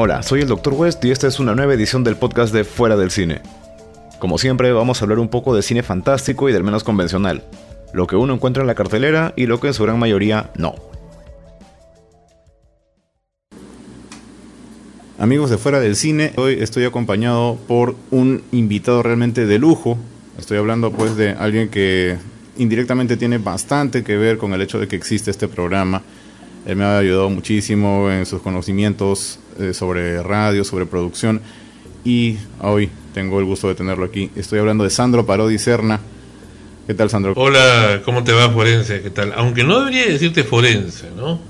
Hola, soy el Dr. West y esta es una nueva edición del podcast de Fuera del Cine. Como siempre, vamos a hablar un poco de cine fantástico y del menos convencional, lo que uno encuentra en la cartelera y lo que en su gran mayoría no. Amigos de Fuera del Cine, hoy estoy acompañado por un invitado realmente de lujo. Estoy hablando pues de alguien que indirectamente tiene bastante que ver con el hecho de que existe este programa. Él me ha ayudado muchísimo en sus conocimientos eh, sobre radio, sobre producción y hoy tengo el gusto de tenerlo aquí. Estoy hablando de Sandro Parodi Serna. ¿Qué tal, Sandro? Hola, ¿cómo te va, forense? ¿Qué tal? Aunque no debería decirte forense, ¿no?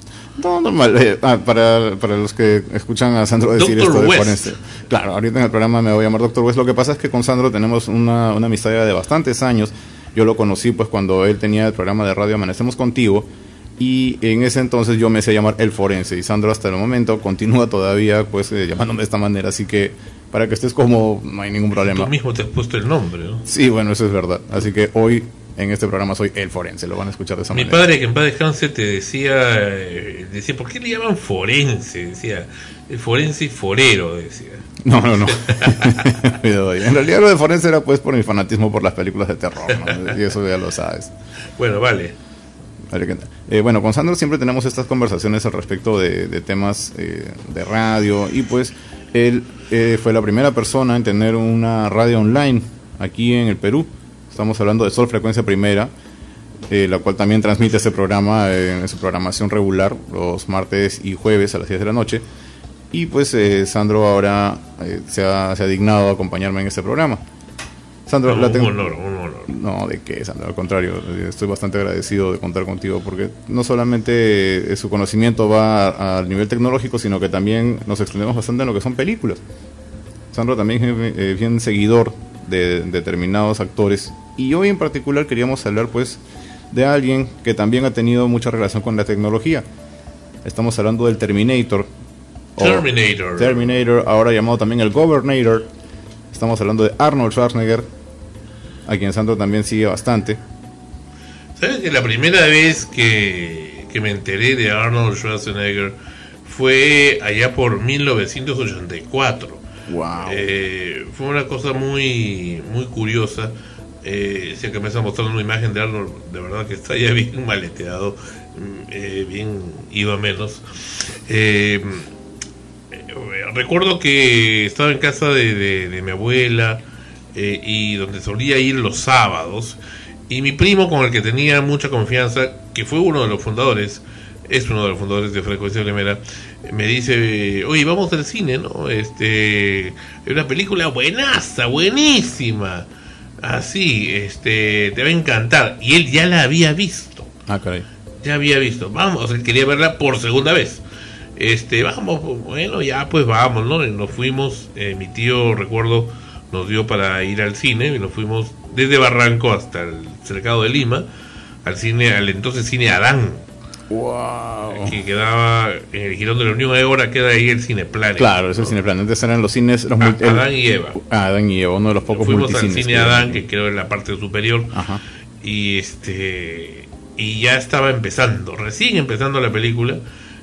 No, normal. Eh, ah, para, para los que escuchan a Sandro decir esto de forense. Claro, ahorita en el programa me voy a llamar Doctor West. Lo que pasa es que con Sandro tenemos una, una amistad de bastantes años. Yo lo conocí pues cuando él tenía el programa de radio Amanecemos Contigo y en ese entonces yo me hice llamar El Forense y Sandro hasta el momento continúa todavía pues eh, llamándome de esta manera, así que para que estés como no hay ningún problema. Tú mismo te has puesto el nombre, ¿no? Sí, bueno, eso es verdad. Así que hoy en este programa soy El Forense, lo van a escuchar de esa Mi manera. Mi padre que en paz descanse te decía, eh, decía, ¿por qué le llaman forense? Decía, el forense y forero, decía. No, no, no. en realidad lo de forense era pues por mi fanatismo por las películas de terror, ¿no? Y eso ya lo sabes. Bueno, vale. Eh, bueno, con Sandro siempre tenemos estas conversaciones al respecto de, de temas eh, de radio y pues él eh, fue la primera persona en tener una radio online aquí en el Perú. Estamos hablando de Sol Frecuencia Primera, la cual también transmite este programa en su programación regular los martes y jueves a las 10 de la noche. Y pues Sandro ahora se ha, se, ha, dignado a acompañarme en este programa. Sandro, no, la tengo... un honor, un honor. No, de qué, Sandro, al contrario, estoy bastante agradecido de contar contigo porque no solamente su conocimiento va al nivel tecnológico, sino que también nos extendemos bastante en lo que son películas. Sandro también es bien seguidor de determinados actores y hoy en particular queríamos hablar pues de alguien que también ha tenido mucha relación con la tecnología. Estamos hablando del Terminator. Terminator. Terminator, ahora llamado también el Governator. Estamos hablando de Arnold Schwarzenegger, a quien Sandro también sigue bastante. ¿Sabes que la primera vez que, que me enteré de Arnold Schwarzenegger fue allá por 1984? Wow. Eh, fue una cosa muy, muy curiosa. Eh, que me está mostrando una imagen de Arnold, de verdad que está ya bien maleteado, eh, bien ido a menos. Eh, recuerdo que estaba en casa de, de, de mi abuela eh, y donde solía ir los sábados. Y mi primo, con el que tenía mucha confianza, que fue uno de los fundadores, es uno de los fundadores de Frecuencia Primera, me dice, oye, vamos al cine, ¿no? Este, es una película buenaza, buenísima. Así, este, te va a encantar. Y él ya la había visto. Ah, caray. Ya había visto. Vamos, él quería verla por segunda vez. Este, vamos, bueno, ya pues vamos, ¿no? Y nos fuimos, eh, mi tío, recuerdo, nos dio para ir al cine y nos fuimos desde Barranco hasta el cercado de Lima, al cine, al entonces cine Adán. Wow. Que quedaba en el Girón de la Unión, ahora queda ahí el Cineplan. Claro, es el Cineplan. Antes eran los cines. Los. Adán y Eva. Ah, Adán y Eva, uno de los pocos Fuimos al cine que Adán, que creo en la parte superior. Ajá. Y este. Y ya estaba empezando, recién empezando la película.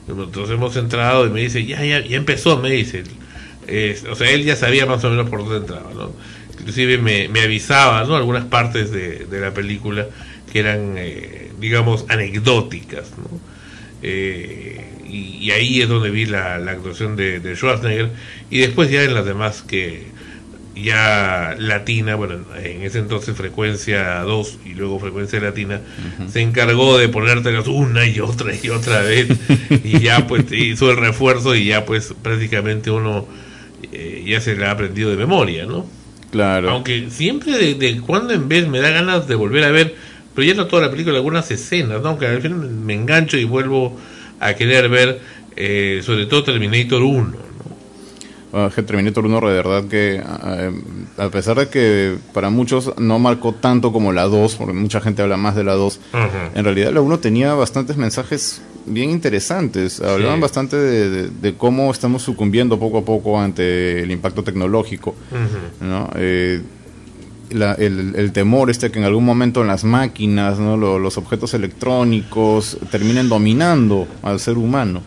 Entonces hemos entrado y me dice, ya, ya, ya empezó, me dice. Eh, o sea, él ya sabía más o menos por dónde entraba, ¿no? Inclusive me, me avisaba, ¿no? Algunas partes de, de la película que eran, eh, digamos, anecdóticas, ¿no? Eh, y, y, ahí es donde vi la, la actuación de, de, Schwarzenegger y después ya en las demás que ya latina, bueno, en ese entonces frecuencia 2 y luego frecuencia latina, uh -huh. se encargó de ponértelas una y otra y otra vez y ya pues hizo el refuerzo y ya pues prácticamente uno eh, ya se le ha aprendido de memoria, ¿no? Claro. Aunque siempre de, de cuando en vez me da ganas de volver a ver, pero ya no toda la película, algunas escenas, ¿no? Aunque al final me engancho y vuelvo a querer ver, eh, sobre todo Terminator 1, ¿no? Bueno, que Terminator 1 de verdad que eh, a pesar de que para muchos no marcó tanto como la 2, porque mucha gente habla más de la 2, uh -huh. en realidad la 1 tenía bastantes mensajes bien interesantes, hablaban Sí. bastante de, de- de cómo estamos sucumbiendo poco a poco ante el impacto tecnológico. ¿no? Eh, la- el, el temor este que en algún momento las máquinas, ¿no? Lo- los objetos electrónicos terminen dominando al ser humano.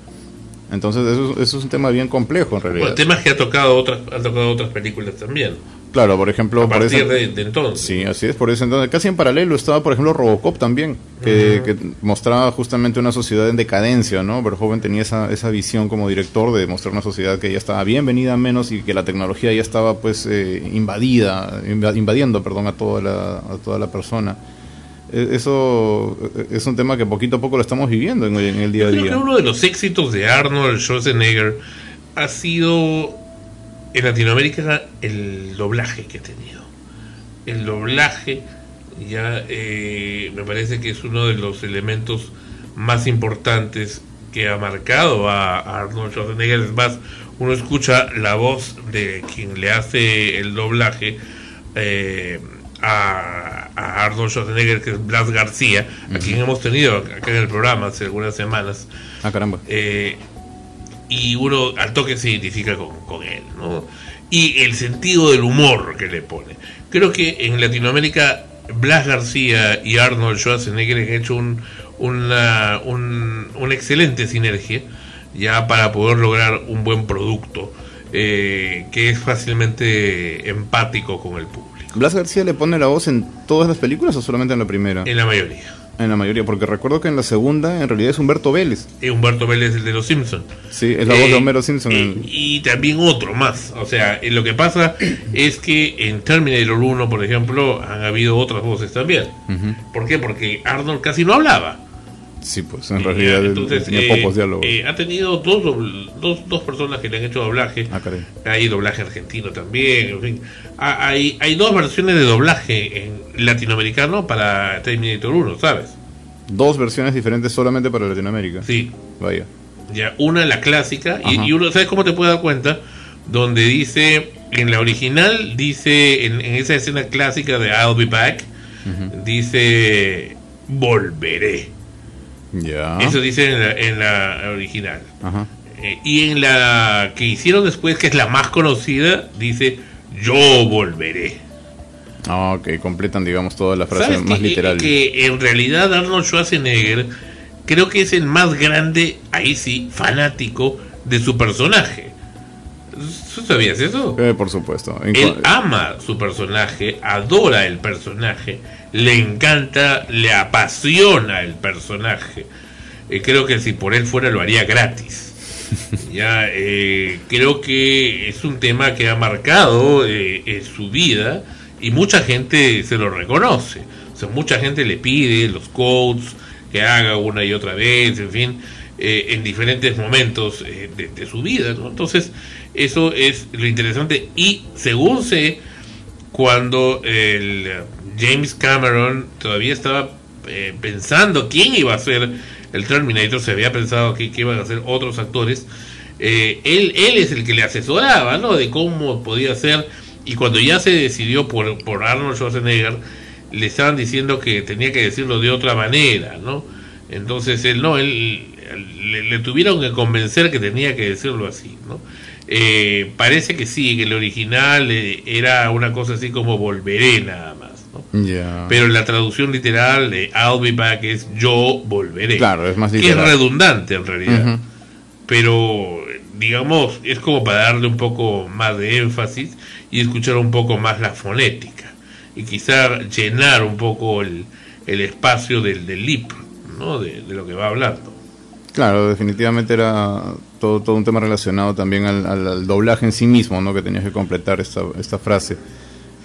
Entonces eso, eso es un tema bien complejo en realidad. Bueno, temas que ha tocado otras, ha tocado otras películas también. Claro, por ejemplo, A por partir de, de entonces. Sí, así es, por eso entonces casi en paralelo estaba, por ejemplo, Robocop también, que, que mostraba justamente una sociedad en decadencia, ¿no? Verhoeven tenía esa, esa visión como director de mostrar una sociedad que ya estaba bien venida menos y que la tecnología ya estaba pues eh, invadida, inva- invadiendo, perdón, a toda la, a toda la persona. Eh, Eso eh, es un tema que poquito a poco lo estamos viviendo en, el- en el día a Creo que día. uno de los éxitos de Arnold Schwarzenegger ha sido en Latinoamérica el doblaje que ha tenido. El doblaje ya eh, me parece que es uno de los elementos más importantes que ha marcado a, a Arnold Schwarzenegger. Es más, uno escucha la voz de quien le hace el doblaje eh, a, a Arnold Schwarzenegger, que es Blas García, a quien hemos tenido acá en el programa hace algunas semanas. Ah, caramba. Eh, y uno al toque se identifica con, con él, ¿no? Y el sentido del humor que le pone. Creo que en Latinoamérica Blas García y Arnold Schwarzenegger han hecho un, una, un- una excelente sinergia ya para poder lograr un buen producto eh, que es fácilmente empático con el público, ¿Blas García le pone la voz en todas las películas o solamente en la primera? en la mayoría. En la mayoría, porque recuerdo que en la segunda en realidad es Humberto Vélez. Eh, Humberto Vélez, el de los Simpsons. Sí, es la voz de Eh, Homero Simpson. eh, y también otro más. O sea, eh, lo que pasa es que en Terminator 1, por ejemplo, han habido otras voces también. ¿Por qué? Porque Arnold casi no hablaba. Sí, pues en realidad Entonces, tiene eh, pocos diálogos. eh, ha tenido dos, dobl- dos, dos personas que le han hecho doblaje. Ah. Hay doblaje argentino también, en fin. Hay, hay dos versiones de doblaje en latinoamericano para Terminator 1, ¿sabes? Dos versiones diferentes solamente para Latinoamérica. Sí. Vaya. Ya, una la clásica, y, y uno, ¿sabes cómo te puedes dar cuenta? Donde dice, en la original, dice, en, en esa escena clásica de I'll be back, dice, volveré. Ya. Eso dice en la, en la original. Ajá. Eh, y en la que hicieron después, que es la más conocida, dice, yo volveré. Ah, ok, completan, digamos, toda la frase ¿Sabes más que, literal. que en realidad Arnold Schwarzenegger creo que es el más grande, ahí sí, fanático de su personaje. ¿Tú sabías eso? Eh, por supuesto. En Él ama su personaje, adora el personaje, le encanta, le apasiona el personaje. Eh, creo que si por él fuera lo haría gratis. ya eh, creo que es un tema que ha marcado eh, eh, su vida y mucha gente se lo reconoce. O sea, mucha gente le pide los quotes que haga una y otra vez, en fin, eh, en diferentes momentos eh, de, de su vida. ¿no? Entonces, eso es lo interesante. Y según sé, cuando el James Cameron todavía estaba eh, pensando quién iba a ser el Terminator, se había pensado que, que iban a ser otros actores, eh, él, él es el que le asesoraba, ¿no? De cómo podía ser, y cuando ya se decidió por, por Arnold Schwarzenegger, le estaban diciendo que tenía que decirlo de otra manera, ¿no? Entonces él no, él le, le tuvieron que convencer que tenía que decirlo así, ¿no? Eh, parece que sí, que el original eh, era una cosa así como volveré nada más. Pero la traducción literal de I'll be back es yo volveré. Claro, es más Que es literal. redundante en realidad. Pero, digamos, es como para darle un poco más de énfasis y escuchar un poco más la fonética. Y quizá llenar un poco el, el espacio del, del lip, ¿no? De, de lo que va hablando. Claro, definitivamente era todo, todo un tema relacionado también al, al- al doblaje en sí mismo, ¿no? Que tenías que completar esta, esta frase.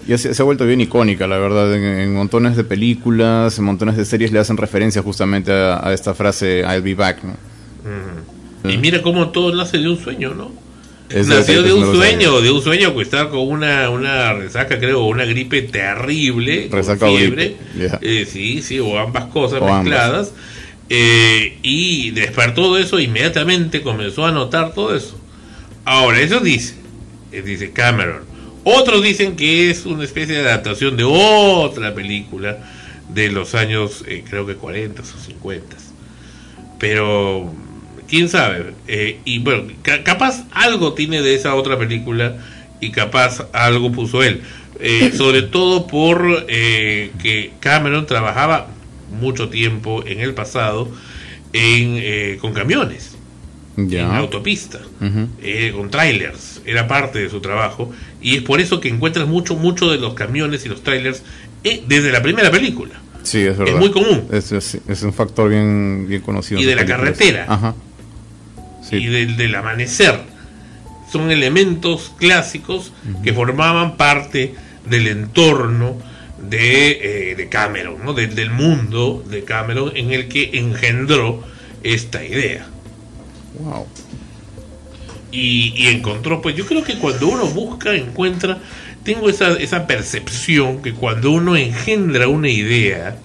Y se, se ha vuelto bien icónica, la verdad. En, en montones de películas, en montones de series le hacen referencia justamente a, a esta frase I'll be back, ¿no? Y mira cómo todo nace de un sueño, ¿no? Ese Nació de un sueño, de un sueño que estaba con una, una resaca, creo, una gripe terrible, con Resaca o fiebre. Eh, sí, sí, o ambas cosas O ambas. Eh, y despertó de eso, inmediatamente comenzó a notar todo eso. Ahora, eso dice, eh, dice Cameron. Otros dicen que es una especie de adaptación de otra película de los años, eh, creo que 40 o 50. Pero, quién sabe. Y bueno, ca- capaz algo tiene de esa otra película y capaz algo puso él. Sobre todo por que Cameron trabajaba mucho tiempo en el pasado en, eh, con camiones. en autopista, eh, con trailers, era parte de su trabajo, y es por eso que encuentras mucho, mucho de los camiones y los trailers eh, desde la primera película. Sí, es verdad. Es muy común. Es, un factor bien, bien conocido. Y de la carretera. Ajá. Y del, amanecer. Son elementos clásicos que formaban parte del entorno de, eh, de Cameron, ¿no? del mundo de Cameron en el que engendró esta idea. Wow. Y, encontró, pues yo creo que cuando uno busca, encuentra, tengo esa, esa percepción que cuando uno engendra una idea,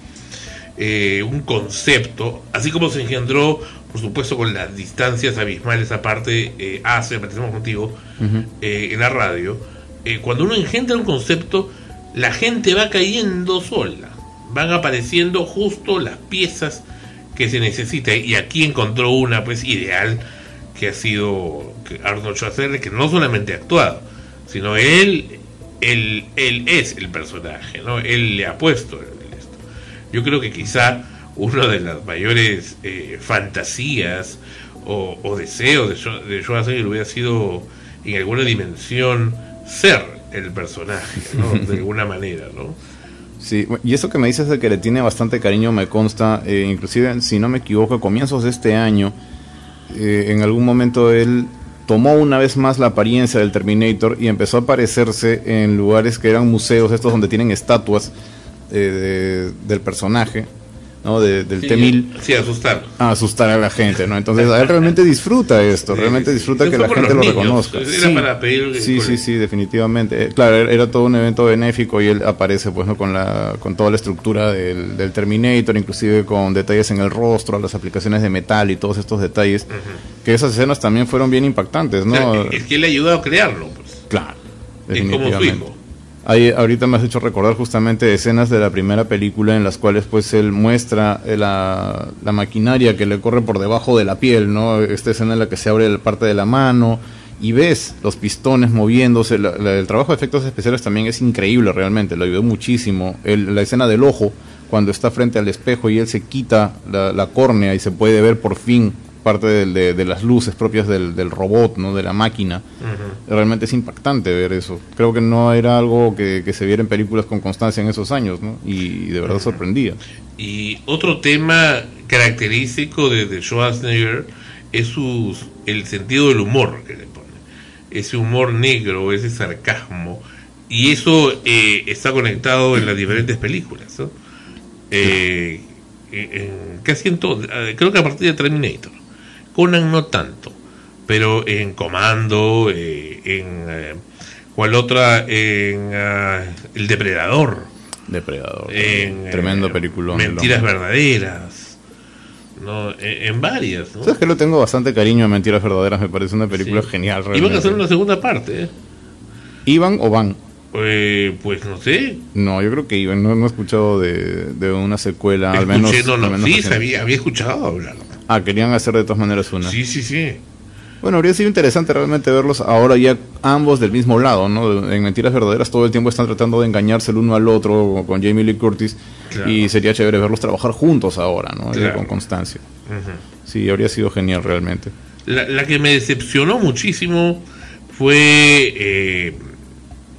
eh, un concepto, así como se engendró, por supuesto, con las distancias abismales aparte, eh, hace, aparecemos contigo, eh, en la radio, cuando uno engendra un concepto, la gente va cayendo sola, van apareciendo justo las piezas que se necesita. Y aquí encontró una pues ideal que ha sido Arnold Schwarzenegger que no solamente ha actuado sino él él, él es el personaje no él le ha puesto esto. Yo creo que quizá una de las mayores eh, fantasías o, deseos de, de Schwarzenegger hubiera sido en alguna dimensión ser el personaje ¿no? de alguna manera no Sí, y eso que me dices de que le tiene bastante cariño me consta, eh, inclusive si no me equivoco, a comienzos de este año, eh, en algún momento él tomó una vez más la apariencia del Terminator y empezó a aparecerse en lugares que eran museos, estos donde tienen estatuas eh, del personaje, ¿no? del T-1000. Sí, asustar. A asustar a la gente, ¿no? Entonces, él realmente disfruta esto, realmente disfruta que la gente lo reconozca. sí, sí, sí, definitivamente. Eh, claro, era todo un evento benéfico y él aparece, pues, ¿no? Con, la, con toda la estructura del, del Terminator, inclusive con detalles en el rostro, las aplicaciones de metal y todos estos detalles, que esas escenas también fueron bien impactantes, ¿no? es que él le ayudó a crearlo, pues. Claro. Es como su hijo ahorita me has hecho recordar justamente escenas de la primera película en las cuales pues él muestra eh, la, maquinaria que le corre por debajo de la piel, ¿no? Esta escena en la que se abre la parte de la mano y ves los pistones moviéndose. el trabajo de efectos especiales también es increíble realmente, lo ayudó muchísimo. la escena del ojo, cuando está frente al espejo y él se quita la, la córnea y se puede ver por fin parte de, de, las luces propias del, del, robot, ¿no? de la máquina. Realmente es impactante ver eso. Creo que no era algo que, que se viera en películas con constancia en esos años, ¿no? y, de verdad sorprendía. Y otro tema característico de, de Schwarzenegger es sus, el sentido del humor que le pone. Ese humor negro, ese sarcasmo. Y eso eh, está conectado en las diferentes películas. ¿no? Eh, en, casi en todo, creo que a partir de Terminator. Conan no tanto, pero en Comando, eh, en eh, cuál otra, en ah, El Depredador. Depredador. En, Tremendo eh, película. Mentiras verdaderas. No, en, varias. ¿no? Sabes que lo tengo bastante cariño a Mentiras Verdaderas, me parece una película genial. Realmente. Iban a hacer una segunda parte. ¿eh? ¿Iban o van? pues no sé. No, yo creo que iban. No, he escuchado de, de, una secuela, al menos. No, no, sí, había, había escuchado hablar. Ah, querían hacer de todas maneras una. Sí, sí, sí. Bueno, habría sido interesante realmente verlos ahora ya ambos del mismo lado, ¿no? En Mentiras Verdaderas todo el tiempo están tratando de engañarse el uno al otro con Jamie Lee Curtis y sería chévere verlos trabajar juntos ahora, ¿no? Con constancia. Sí, habría sido genial realmente. La, la, que me decepcionó muchísimo fue eh,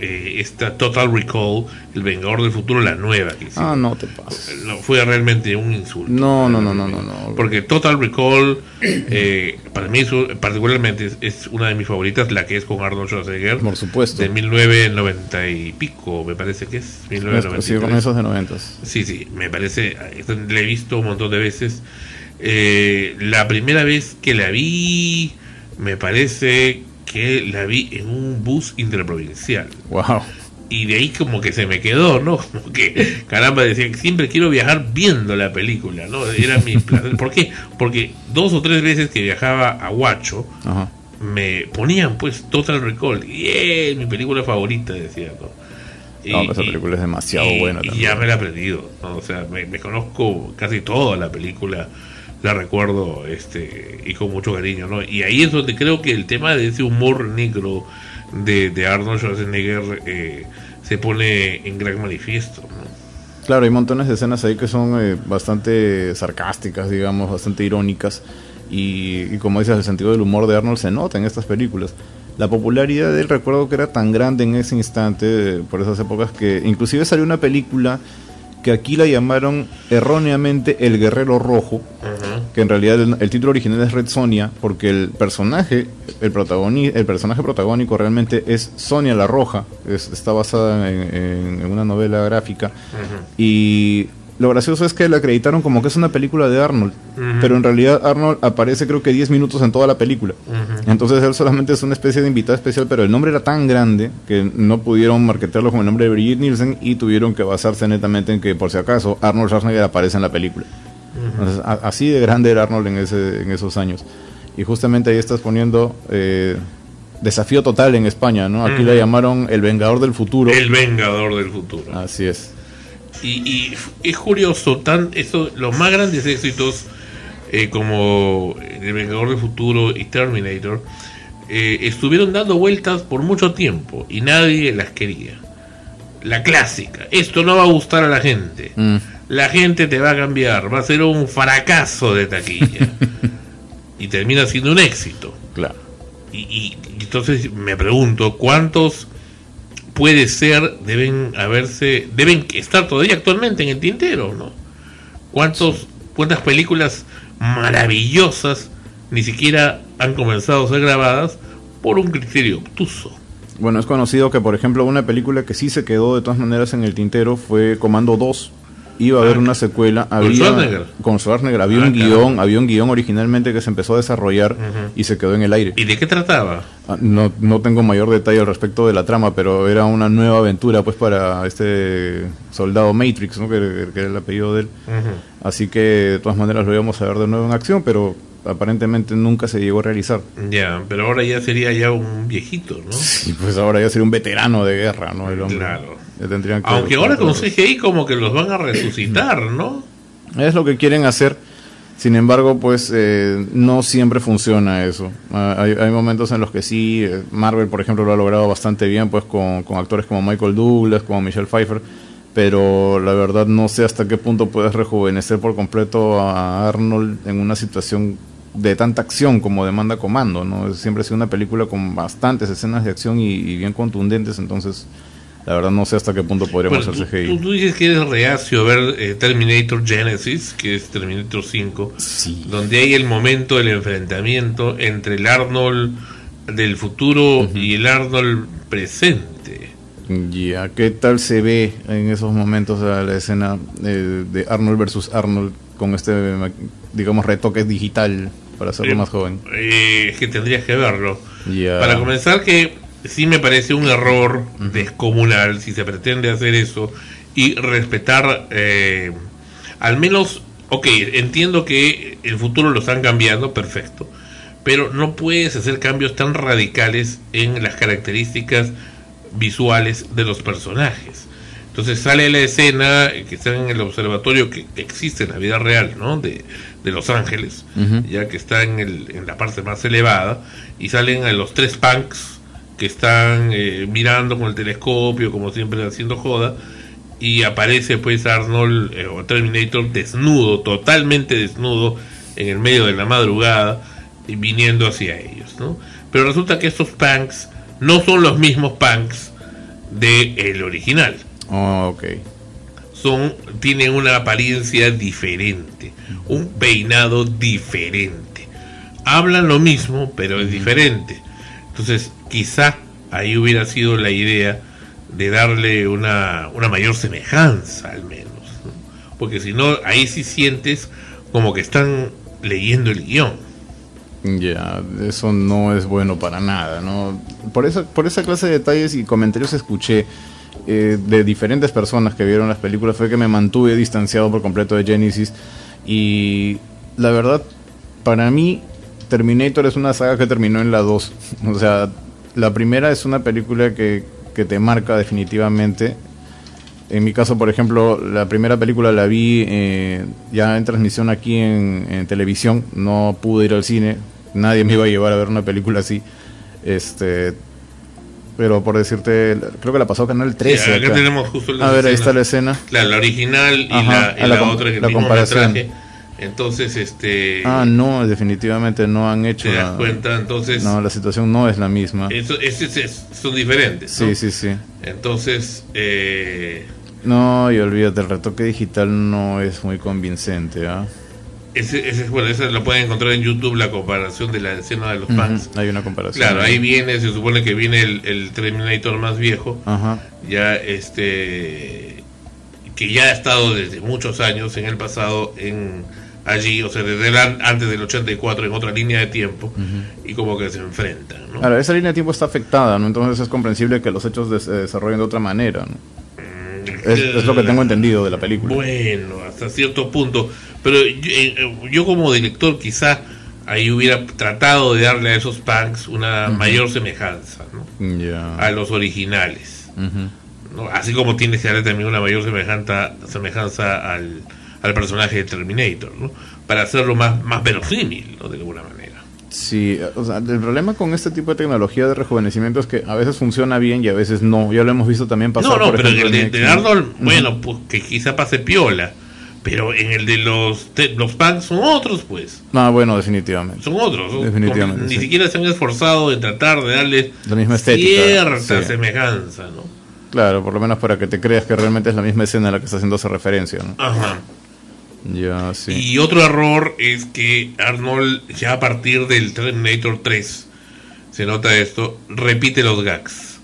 eh, esta Total Recall, El Vengador del Futuro, la nueva que Ah, no te pases. No, fue realmente un insulto. No, no, no, no, no. no. Porque Total Recall, eh, para mí particularmente es, una de mis favoritas, la que es con Arnold Schwarzenegger. Por supuesto. De 1990 y pico, me parece que es. 1993. Sí, con esos de 90. Sí, sí, me parece, la he visto un montón de veces. Eh, la primera vez que la vi, me parece que la vi en un bus interprovincial. Wow. Y de ahí como que se me quedó, ¿no? Como que, caramba, decía que siempre quiero viajar viendo la película, ¿no? Era mi placer. ¿Por qué? Porque dos o tres veces que viajaba a Huacho, me ponían pues Total Recall. Y es mi película favorita, decía, ¿no? no, esa película es demasiado buena también. Y ya me la he aprendido, O sea, me, me conozco casi toda la película la recuerdo este y con mucho cariño, ¿no? Y ahí es donde creo que el tema de ese humor negro de, de Arnold Schwarzenegger eh, se pone en gran manifiesto, ¿no? Claro, hay montones de escenas ahí que son eh, bastante sarcásticas, digamos, bastante irónicas. Y, y como dices, el sentido del humor de Arnold se nota en estas películas. La popularidad del recuerdo que era tan grande en ese instante, por esas épocas, que inclusive salió una película que aquí la llamaron erróneamente El Guerrero Rojo, que en realidad el, el título original es Red Sonia, porque el personaje, el, protagoni- el personaje protagónico realmente es Sonia la Roja, es- está basada en, en- en una novela gráfica, y lo gracioso es que la acreditaron como que es una película de Arnold, pero en realidad Arnold aparece creo que 10 minutos en toda la película. Entonces él solamente es una especie de invitado especial, pero el nombre era tan grande que no pudieron marketearlo con el nombre de Brigitte Nielsen y tuvieron que basarse netamente en que, por si acaso, Arnold Schwarzenegger aparece en la película. Entonces, a- así de grande era Arnold en, ese, en esos años. Y justamente ahí estás poniendo eh, desafío total en España, ¿no? Aquí la llamaron El Vengador del Futuro. El Vengador del Futuro. Así es. Y, y es curioso, tan eso, los más grandes éxitos eh, como El Vengador del Futuro y Terminator eh, estuvieron dando vueltas por mucho tiempo y nadie las quería. La clásica, esto no va a gustar a la gente. Mm. La gente te va a cambiar, va a ser un fracaso de taquilla. y termina siendo un éxito. Claro. Y, y- y entonces me pregunto, ¿cuántos puede ser deben haberse, deben estar todavía actualmente en el tintero, ¿no? ¿Cuántos, cuántas películas maravillosas ni siquiera han comenzado a ser grabadas por un criterio obtuso? Bueno, es conocido que, por ejemplo, una película que sí se quedó de todas maneras en el tintero fue Comando 2. Iba a haber Ah, una secuela. ¿con Había, Schwarzenegger? Con Schwarzenegger. Había Ah, un guion, había un guion originalmente que se empezó a desarrollar Ujú. y se quedó en el aire. ¿Y de qué trataba? Ah, No, no tengo mayor detalle al respecto de la trama, pero era una nueva aventura pues para este soldado Matrix, ¿no? que, que era el apellido de él. Ujú. Así que de todas maneras lo íbamos a ver de nuevo en acción, pero aparentemente nunca se llegó a realizar. Ya, pero ahora ya sería ya un viejito, ¿no? Y pues ahora ya sería un veterano de guerra, ¿no? El hombre. Claro. Que- Aunque ahora con CGI como que los van a resucitar, ¿no? Es lo que quieren hacer. Sin embargo, pues eh, no siempre funciona eso. Ah, hay, hay momentos en los que sí, eh, Marvel, por ejemplo, lo ha logrado bastante bien, pues con, con actores como Michael Douglas, como Michelle Pfeiffer, pero la verdad no sé hasta qué punto puedes rejuvenecer por completo a Arnold en una situación de tanta acción como demanda Comando, ¿no? Siempre ha sido una película con bastantes escenas de acción y, y bien contundentes, entonces la verdad no sé hasta qué punto podríamos Bueno, hacer CGI. tú- tú dices que eres reacio a ver eh, Terminator Genesis, que es Terminator 5, Sí. donde hay el momento del enfrentamiento entre el Arnold del futuro y el Arnold presente. Ya, ¿qué tal se ve en esos momentos a la escena eh, de Arnold versus Arnold con este, digamos, retoque digital para hacerlo Eh, más joven? eh, es que tendrías que verlo. Ya. Para comenzar que sí me parece un error descomunal si se pretende hacer eso y respetar eh, al menos, ok, entiendo que el futuro lo están cambiando, perfecto, pero no puedes hacer cambios tan radicales en las características visuales de los personajes. Entonces sale la escena que está en el observatorio que, que existe en la vida real, ¿no? De, de Los Ángeles, ya que está en, el, en la parte más elevada, y salen a los tres punks que están eh, mirando con el telescopio, como siempre haciendo joda, y aparece pues Arnold eh, o Terminator desnudo, totalmente desnudo, en el medio de la madrugada, y viniendo hacia ellos, ¿no? Pero resulta que estos punks no son los mismos punks del el original Oh, ok. son tienen una apariencia diferente, un peinado diferente. Hablan lo mismo, pero es diferente. Entonces, quizá ahí hubiera sido la idea de darle una, una mayor semejanza al menos. ¿no? Porque si no, ahí sí sientes como que están leyendo el guion. Ya, eso no es bueno para nada, ¿no? Por esa, por esa clase de detalles y comentarios escuché eh, de diferentes personas que vieron las películas fue que me mantuve distanciado por completo de Genesis y la verdad, para mí Terminator es una saga que terminó en la 2. O sea, la primera es una película que, que te marca definitivamente. En mi caso, por ejemplo, la primera película la vi eh, ya en transmisión aquí en, en televisión. No pude ir al cine. Nadie me iba a llevar a ver una película así. Este, pero por decirte, creo que la pasó Canal 13. Sí, acá acá. tenemos justo las A ver, ahí está la escena. Claro, la original y Ajá, la, y la la otra que la mismo comparación. metraje Entonces, este... Ah, no, definitivamente no han hecho... ¿Te das cuenta? Entonces... No, la situación no es la misma. Eso, son diferentes. Sí, sí, sí. Entonces... Eh... No, y olvídate, el retoque digital no es muy convincente, ¿ah? Ese, ese, bueno, eso lo pueden encontrar en YouTube, la comparación de la escena de los fans. hay una comparación. Claro, ahí viene, se supone que viene el, el Terminator más viejo. Ajá. Ya, este. que ya ha estado desde muchos años en el pasado en allí, o sea, desde antes del 84 en otra línea de tiempo y como que se enfrentan. ¿no? Claro, esa línea de tiempo está afectada, ¿no? Entonces es comprensible que los hechos se desarrollen de otra manera, ¿no? Es, lo que tengo entendido de la película. Bueno, hasta cierto punto. Pero yo, como director quizá ahí hubiera tratado de darle a esos punks una mayor semejanza ¿no? a los originales. ¿no? Así como tiene que darle también una mayor semejanza, semejanza al, al personaje de Terminator, ¿no? para hacerlo más, más verosímil, ¿no? de alguna manera. Sí, o sea, el problema con este tipo de tecnología de rejuvenecimiento es que a veces funciona bien y a veces no. Ya lo hemos visto también pasar. No, no, pero el de, Arnold, bueno, pues que quizá pase piola. Pero en el de los los punks son otros, pues. Ah, bueno, definitivamente. Son otros. Definitivamente. Ni siquiera se han esforzado en tratar de darle la misma estética, cierta semejanza, ¿no? Claro, por lo menos para que te creas que realmente es la misma escena a la que está haciendo esa referencia, ¿no? Ajá. Ya, sí. Y otro error es que Arnold, ya a partir del Terminator 3, se nota esto, repite los gags.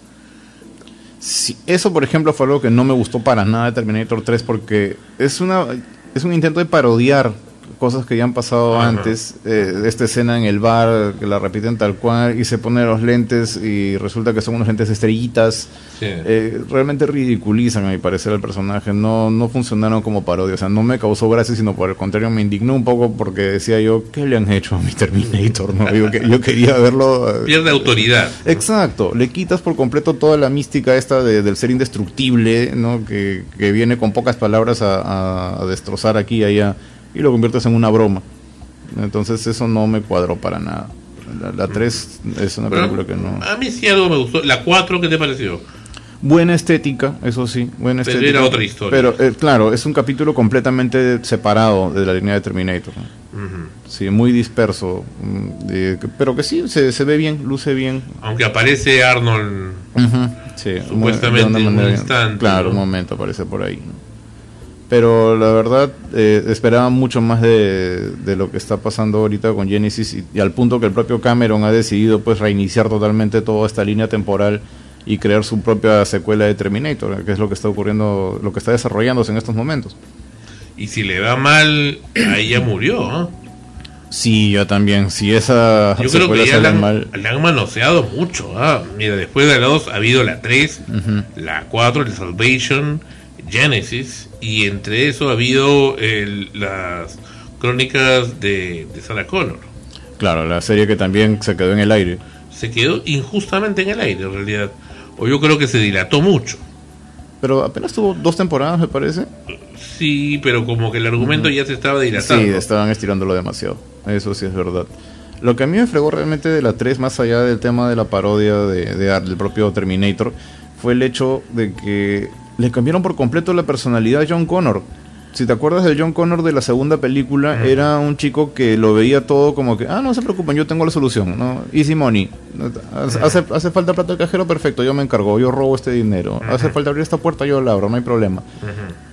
Sí, eso, por ejemplo, fue algo que no me gustó para nada de Terminator 3 porque es, una, es un intento de parodiar cosas que ya han pasado antes. Eh, esta escena en el bar, que la repiten tal cual, y se pone los lentes y resulta que son unos lentes estrellitas. Eh, realmente ridiculizan, a mi parecer, al personaje. No, no funcionaron como parodia. O sea, no me causó gracia, sino por el contrario, me indignó un poco porque decía yo, ¿qué le han hecho a mi Terminator? ¿no? yo, yo quería verlo. Eh, Pierde autoridad. Exacto. Le quitas por completo toda la mística esta del ser indestructible, ¿no? Que, que viene con pocas palabras a, a destrozar aquí y allá y lo conviertes en una broma. Entonces eso no me cuadró para nada. La, 3 es una película que no... A mí sí algo me gustó. ¿La 4 qué te pareció? Buena estética, eso sí, buena pero estética. era otra historia. Pero eh, claro, es un capítulo completamente separado de la línea de Terminator. Sí, muy disperso. Mm, pero que sí, se, se, ve bien, luce bien. Aunque aparece Arnold sí, supuestamente en un instante. Claro, un momento aparece por ahí pero la verdad eh, esperaba mucho más de, lo que está pasando ahorita con Genesis y, al punto que el propio Cameron ha decidido pues reiniciar totalmente toda esta línea temporal y crear su propia secuela de Terminator, que es lo que está ocurriendo, lo que está desarrollándose en estos momentos. Y si le va mal, ahí ya murió. ¿no? Sí, yo también. Si esa yo creo que ya le han, manoseado mucho. ¿ah? Mira, después de la 2 ha habido la 3, la 4, el Salvation, Genesis y entre eso ha habido las crónicas de, Sarah Connor. Claro, la serie que también se quedó en el aire. Se quedó injustamente en el aire, en realidad. O yo creo que se dilató mucho. Pero apenas tuvo dos temporadas, me parece. Sí, pero como que el argumento ya se estaba dilatando. Sí, estaban estirándolo demasiado. Eso sí es verdad. Lo que a mí me fregó realmente de la 3, más allá del tema de la parodia de, de, del propio Terminator, fue el hecho de que le cambiaron por completo la personalidad a John Connor. Si te acuerdas de John Connor de la segunda película, era un chico que lo veía todo como que, ah, no se preocupen, yo tengo la solución, ¿no? Easy money. Hace, hace falta plata de cajero, perfecto, yo me encargo, yo robo este dinero. Hace falta abrir esta puerta, yo la abro, no hay problema.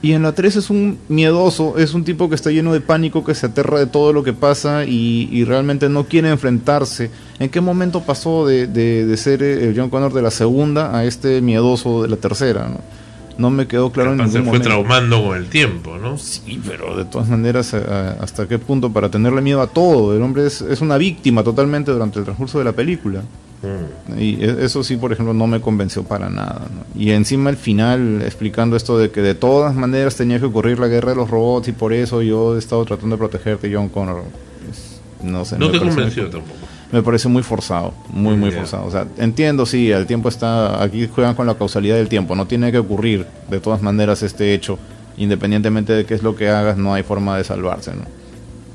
Y en la 3 es un miedoso, es un tipo que está lleno de pánico, que se aterra de todo lo que pasa y, realmente no quiere enfrentarse. ¿En qué momento pasó de, de, ser el John Connor de la segunda a este miedoso de la tercera? ¿no? No me quedó claro en ningún se fue traumando con el tiempo, ¿no? Sí, pero de todas maneras, ¿hasta qué punto para tenerle miedo a todo? El hombre es, es una víctima totalmente durante el transcurso de la película. Mm. Y e, eso sí, por ejemplo, no me convenció para nada. Y encima al final, explicando esto de que de todas maneras tenía que ocurrir la guerra de los robots y por eso yo he estado tratando de protegerte, John Connor. Pues, no sé. No te convenció tampoco me parece muy forzado, muy, muy forzado. O sea, entiendo, sí, el tiempo está, aquí juegan con la causalidad del tiempo, no tiene que ocurrir de todas maneras este hecho, independientemente de qué es lo que hagas, no hay forma de salvarse, ¿no?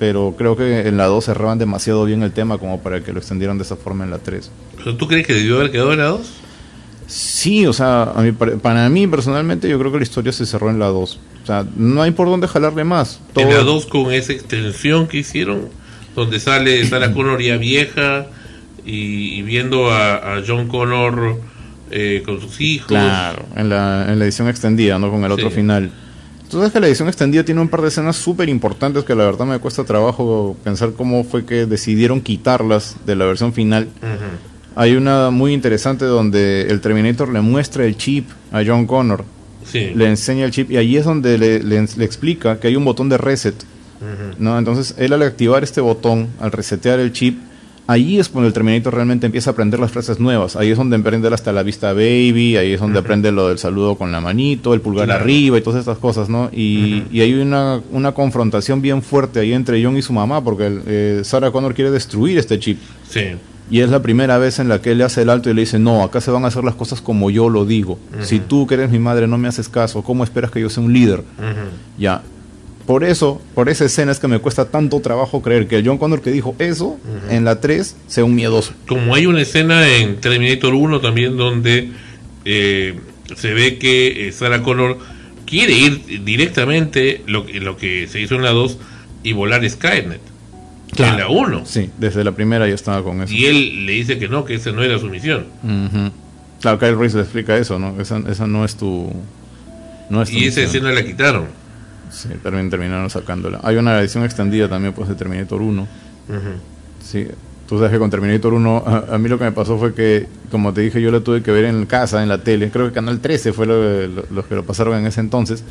Pero creo que en la 2 cerraban demasiado bien el tema como para que lo extendieran de esa forma en la 3. ¿Pero tú crees que debió haber quedado en la 2? Sí, o sea, a mí, para mí personalmente yo creo que la historia se cerró en la 2. O sea, no hay por dónde jalarle más. En la 2 con esa extensión que hicieron, donde sale Sarah Connor ya vieja y, viendo a, John Connor eh, con sus hijos. Claro, en la, en la edición extendida, ¿no? Con el otro final. Entonces que la edición extendida tiene un par de escenas súper importantes que la verdad me cuesta trabajo pensar cómo fue que decidieron quitarlas de la versión final. Hay una muy interesante donde el Terminator le muestra el chip a John Connor. Le enseña el chip y ahí es donde le, explica que hay un botón de reset. ¿No? Entonces él al activar este botón, al resetear el chip, ahí es cuando el Terminator realmente empieza a aprender las frases nuevas. Ahí es donde aprende hasta la vista baby, ahí es donde aprende lo del saludo con la manito, el pulgar arriba y todas estas cosas, ¿no? Y, hay una, una, confrontación bien fuerte ahí entre John y su mamá, porque eh, Sarah Connor quiere destruir este chip. Sí. Y es la primera vez en la que él le hace el alto y le dice, no, acá se van a hacer las cosas como yo lo digo. Si tú que eres mi madre no me haces caso, ¿cómo esperas que yo sea un líder? Ya, por eso, por esa escena es que me cuesta tanto trabajo creer que el John Connor que dijo eso en la 3 sea un miedoso. Como hay una escena en Terminator 1 también donde eh, se ve que eh, Sarah Connor quiere ir directamente lo, lo que se hizo en la 2 y volar Skynet. En la 1. Sí, desde la primera ya estaba con eso. Y él le dice que no, que esa no era su misión. Claro, Kyle Reese le explica eso, ¿no? Esa, esa no es tu... No es y esa escena la quitaron. Sí, también terminaron sacándola. Hay una edición extendida también pues de Terminator 1. Sí, tú sabes que con Terminator 1 a, mí lo que me pasó fue que, como te dije, yo lo tuve que ver en casa, en la tele. Creo que Canal 13 fue los que lo pasaron en ese entonces.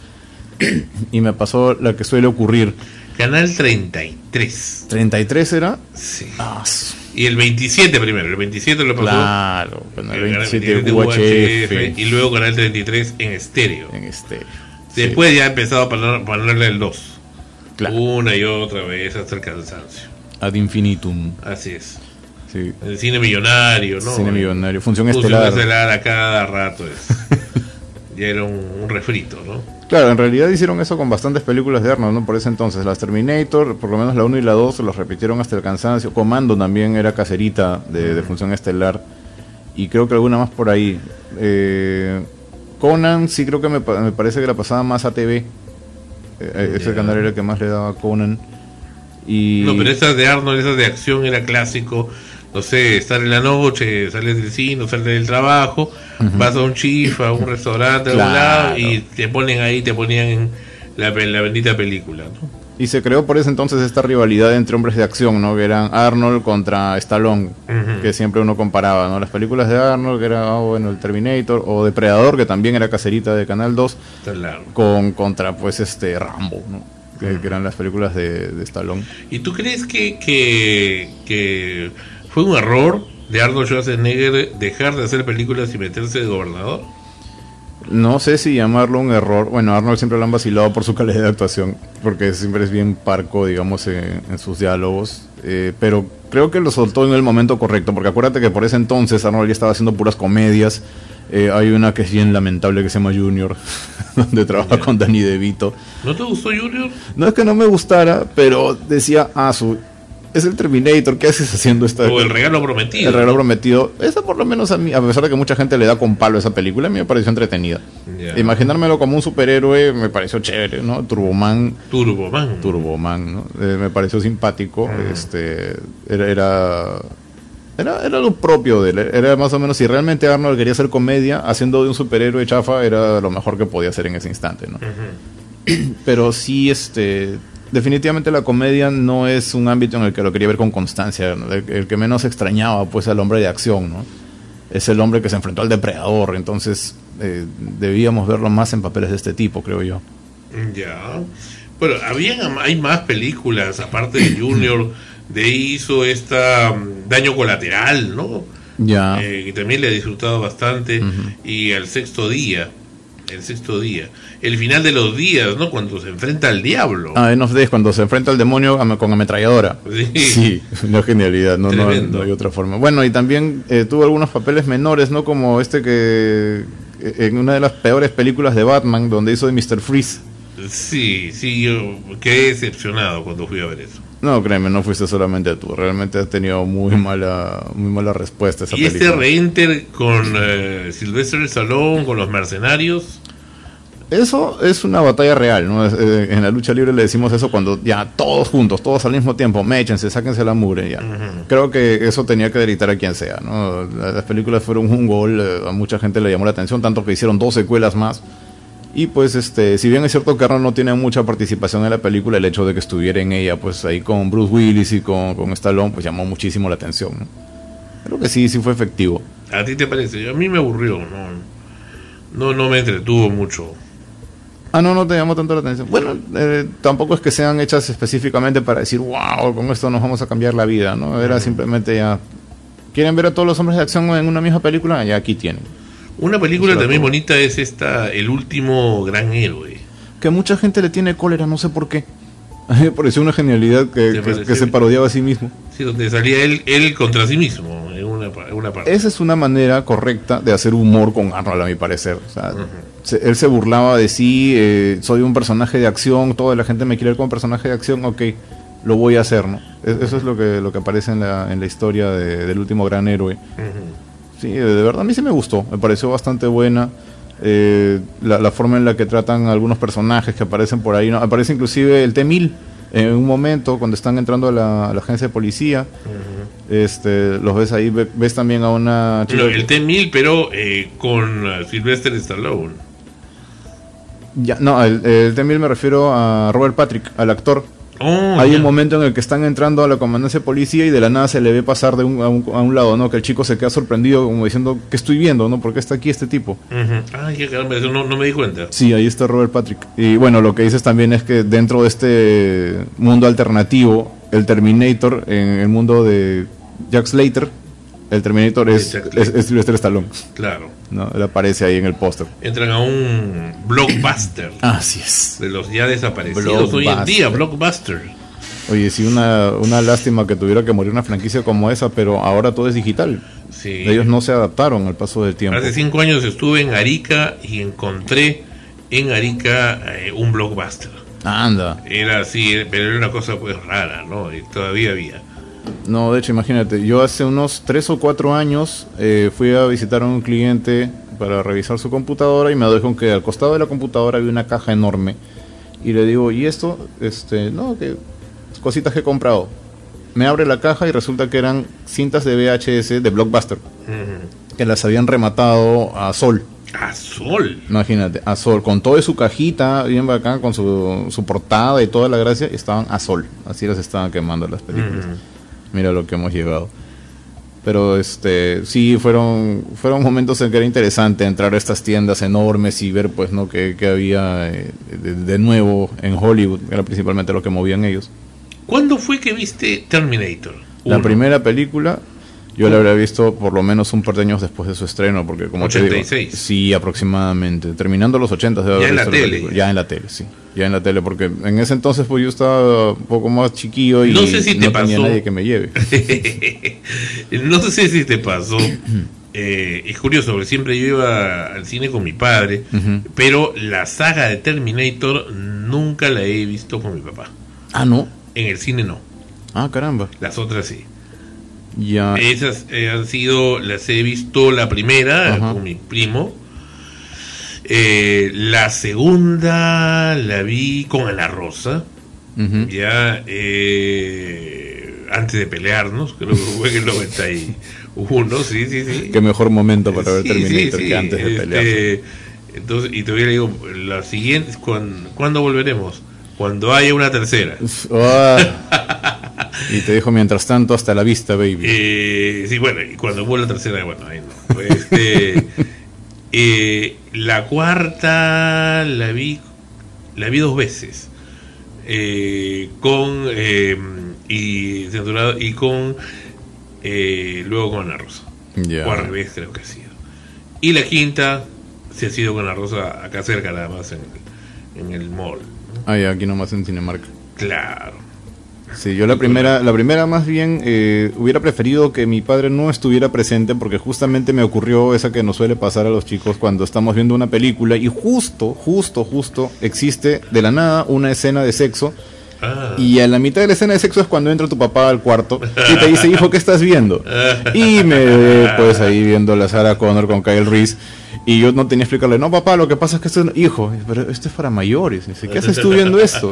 y me pasó la que suele ocurrir. Canal 33. ¿33 era? Sí. Ah, y el 27 primero, el 27 lo pasó. Claro, el 27 UHF. Y luego Canal 33 en estéreo. En estéreo. Después ya ha empezado a ponerle el 2. Una y otra vez hasta el cansancio. Ad infinitum. Así es. El cine millonario, ¿no? Cine millonario. Función, estelar. Función estelar a cada rato. Es. ya era un, refrito, ¿no? Claro, en realidad hicieron eso con bastantes películas de Arnold, ¿no? Por ese entonces. Las Terminator, por lo menos la 1 y la 2, los repitieron hasta el cansancio. Comando también era caserita de, función estelar. Y creo que alguna más por ahí. Eh, Conan sí creo que me, parece que la pasaba más a TV. Eh, ese canal era el que más le daba a Conan. Y... No, pero esas de Arnold, esas de acción era clásico. No sé, estar en la noche, sales del cine, sales del trabajo, vas a un chifa, a un restaurante, a un lado, y te ponen ahí, te ponían la, la bendita película. ¿no? Y se creó por ese entonces esta rivalidad entre hombres de acción, ¿no? Que eran Arnold contra Stallone, que siempre uno comparaba, ¿no? Las películas de Arnold, que era, ah, bueno, el Terminator, o Depredador, que también era caserita de Canal 2, con contra, pues, este Rambo, ¿no? Que, eran las películas de, de, Stallone. ¿Y tú crees que, que, que fue un error de Arnold Schwarzenegger dejar de hacer películas y meterse de gobernador? No sé si llamarlo un error. Bueno, Arnold siempre lo han vacilado por su calidad de actuación, porque siempre es bien parco, digamos, en, sus diálogos. Eh, pero creo que lo soltó en el momento correcto, porque acuérdate que por ese entonces Arnold ya estaba haciendo puras comedias. Eh, hay una que es bien lamentable que se llama Junior, donde trabaja con Danny DeVito. ¿No te gustó Junior? No es que no me gustara, pero decía, ah, su, es el Terminator, ¿qué haces haciendo esta? O el regalo prometido. El regalo prometido. Esa por lo menos a mí, a pesar de que mucha gente le da con palo a esa película, a mí me pareció entretenida. Imaginármelo como un superhéroe me pareció chévere, ¿no? Turboman. Turboman. Turboman, ¿no? Eh, me pareció simpático. Ah. Este, era, era, era, lo propio de él. Era más o menos, si realmente Arnold quería hacer comedia, haciendo de un superhéroe chafa, era lo mejor que podía hacer en ese instante, ¿no? Pero sí, este definitivamente la comedia no es un ámbito en el que lo quería ver con constancia. El, que menos extrañaba, pues, el hombre de acción, ¿no? Es el hombre que se enfrentó al depredador. Entonces, eh, debíamos verlo más en papeles de este tipo, creo yo. Ya. Bueno, había, hay más películas, aparte de Junior, de hizo esta mm, Daño Colateral, ¿no? Ya. Eh, que también le he disfrutado bastante. Y El Sexto Día el sexto día. El final de los días, ¿no? Cuando se enfrenta al diablo. Ah, en of Days, cuando se enfrenta al demonio con ametralladora. Sí, sí una genialidad, no, no, hay otra forma. Bueno, y también eh, tuvo algunos papeles menores, ¿no? Como este que eh, en una de las peores películas de Batman, donde hizo de Mr. Freeze. Sí, sí, yo quedé decepcionado cuando fui a ver eso. No, créeme, no fuiste solamente tú. Realmente has tenido muy mala, muy mala respuesta a esa ¿Y este película. reenter con eh, Sylvester Stallone, con los mercenarios? Eso es una batalla real, ¿no? Eh, en la lucha libre le decimos eso cuando ya todos juntos, todos al mismo tiempo, méchense, sáquense la mure, ya. Creo que eso tenía que delitar a quien sea, ¿no? La- Las películas fueron un gol, eh, a mucha gente le llamó la atención, tanto que hicieron dos secuelas más. Y pues, este, si bien es cierto que Arnold no tiene mucha participación en la película, el hecho de que estuviera en ella, pues ahí con Bruce Willis y con, con Stallone, pues llamó muchísimo la atención, ¿no? Creo que sí, sí fue efectivo. ¿A ti te parece? A mí me aburrió, no, no, no me entretuvo mucho. Ah, no, no te llamó tanto la atención. Bueno, eh, tampoco es que sean hechas específicamente para decir, wow, con esto nos vamos a cambiar la vida, ¿no? Era simplemente ya. ¿Quieren ver a todos los hombres de acción en una misma película? Ya aquí tienen. Una película Claro. también bonita es esta, El último gran héroe. Que mucha gente le tiene cólera, no sé por qué. A mí me pareció una genialidad que, ¿Te que- que se parodiaba a sí mismo. Sí, donde salía él, él contra sí mismo en una, en una parte. Esa es una manera correcta de hacer humor con Arnold, a mi parecer. O sea, se- él se burlaba de sí, eh, soy un personaje de acción, toda la gente me quiere ver como personaje de acción, ok, lo voy a hacer, ¿no? E- Eso es lo que, lo que aparece en la, en la historia de- del último gran héroe. Ujú. Sí, de verdad a mí sí me gustó, me pareció bastante buena. eh, la, la forma en la que tratan algunos personajes que aparecen por ahí, ¿no? Aparece inclusive el T-1000 en un momento cuando están entrando a la, a la agencia de policía. Este, los ves ahí, ve- ves también a una chica. No, el T-1000, pero eh, con uh, Sylvester Stallone. Ya, no, el, el T-1000 me refiero a Robert Patrick, al actor. Oh, Hay un momento en el que están entrando a la comandancia de policía y de la nada se le ve pasar de un, a, un, a un lado, ¿no? Que el chico se queda sorprendido como diciendo, ¿qué estoy viendo, no? ¿Por qué está aquí este tipo? Ay, qué caramba, no, no me di cuenta. Sí, ahí está Robert Patrick. Y bueno, lo que dices también es que dentro de este mundo alternativo, el Terminator, en el mundo de Jack Slater, el Terminator es, es, es Sylvester Stallone, Claro. ¿no? Él aparece ahí en el póster. Entran a un blockbuster Así es. de los ya desaparecidos hoy en día, blockbuster. Oye, sí, una, una lástima que tuviera que morir una franquicia como esa, pero ahora todo es digital. Sí. Ellos no se adaptaron al paso del tiempo. Hace cinco años estuve en Arica y encontré en Arica eh, un blockbuster. Anda. Era así, eh, pero era una cosa pues rara, ¿no? Y todavía había. No, de hecho, imagínate, yo hace unos tres o cuatro años eh, fui a visitar a un cliente para revisar su computadora y me con que al costado de la computadora había una caja enorme. Y le digo, ¿y esto? Este, no, que cositas que he comprado. Me abre la caja y resulta que eran cintas de VHS de Blockbuster, que las habían rematado a Sol. A sol. Imagínate, a Sol, con toda su cajita, bien bacán, con su, su portada y toda la gracia, estaban a Sol. Así las estaban quemando las películas. Mira lo que hemos llegado. Pero este sí fueron fueron momentos en que era interesante entrar a estas tiendas enormes y ver pues no que, que había eh, de, de nuevo en Hollywood, que era principalmente lo que movían ellos. ¿Cuándo fue que viste Terminator? La primera película yo la habría visto por lo menos un par de años después de su estreno, porque como te 86. digo, sí, aproximadamente, terminando los 80 debe Ya en la tele. Ya en la tele, sí. Ya en la tele, porque en ese entonces pues yo estaba un poco más chiquillo y No sé si te no tenía pasó. nadie que me lleve. no sé si te pasó. eh, es curioso, porque siempre yo iba al cine con mi padre, pero la saga de Terminator nunca la he visto con mi papá. Ah, no. En el cine no, Ah, caramba. las otras sí. Ya. Esas eh, han sido, las he visto la primera Ajá. con mi primo. Eh, la segunda la vi con Ana Rosa, Ujú. ya eh, antes de pelearnos, creo que fue en el 91, sí, sí, sí. Qué mejor momento para ver Sí, Terminator sí, sí, que antes de este, pelear. Entonces, y todavía le digo, la siguiente, ¿cuándo, ¿cuándo volveremos? Cuando haya una tercera. Ah. y te dijo mientras tanto hasta la vista, baby. Eh, sí, bueno, y cuando hubo la tercera, bueno, ahí no. Este, eh, la cuarta la vi, la vi dos veces. Eh, con eh, y censurado y con eh, luego con Ana Rosa. O al revés creo que ha sido. Y la quinta se ha sido con la Rosa acá cerca nada más en el, en el mall. ¿no? Ah, ya, aquí nomás en Cinemark. Claro. Sí, yo la primera, la primera más bien eh, hubiera preferido que mi padre no estuviera presente porque justamente me ocurrió esa que nos suele pasar a los chicos cuando estamos viendo una película y justo, justo, justo existe de la nada una escena de sexo Ah. Y a la mitad de la escena de sexo es cuando entra tu papá al cuarto y te dice, hijo, ¿qué estás viendo? Y me ve pues ahí viendo la Sarah Connor con Kyle Reese. Y yo no tenía que explicarle, no papá, lo que pasa es que esto es, hijo, pero esto es para mayores. Dice, ¿qué haces tú viendo esto?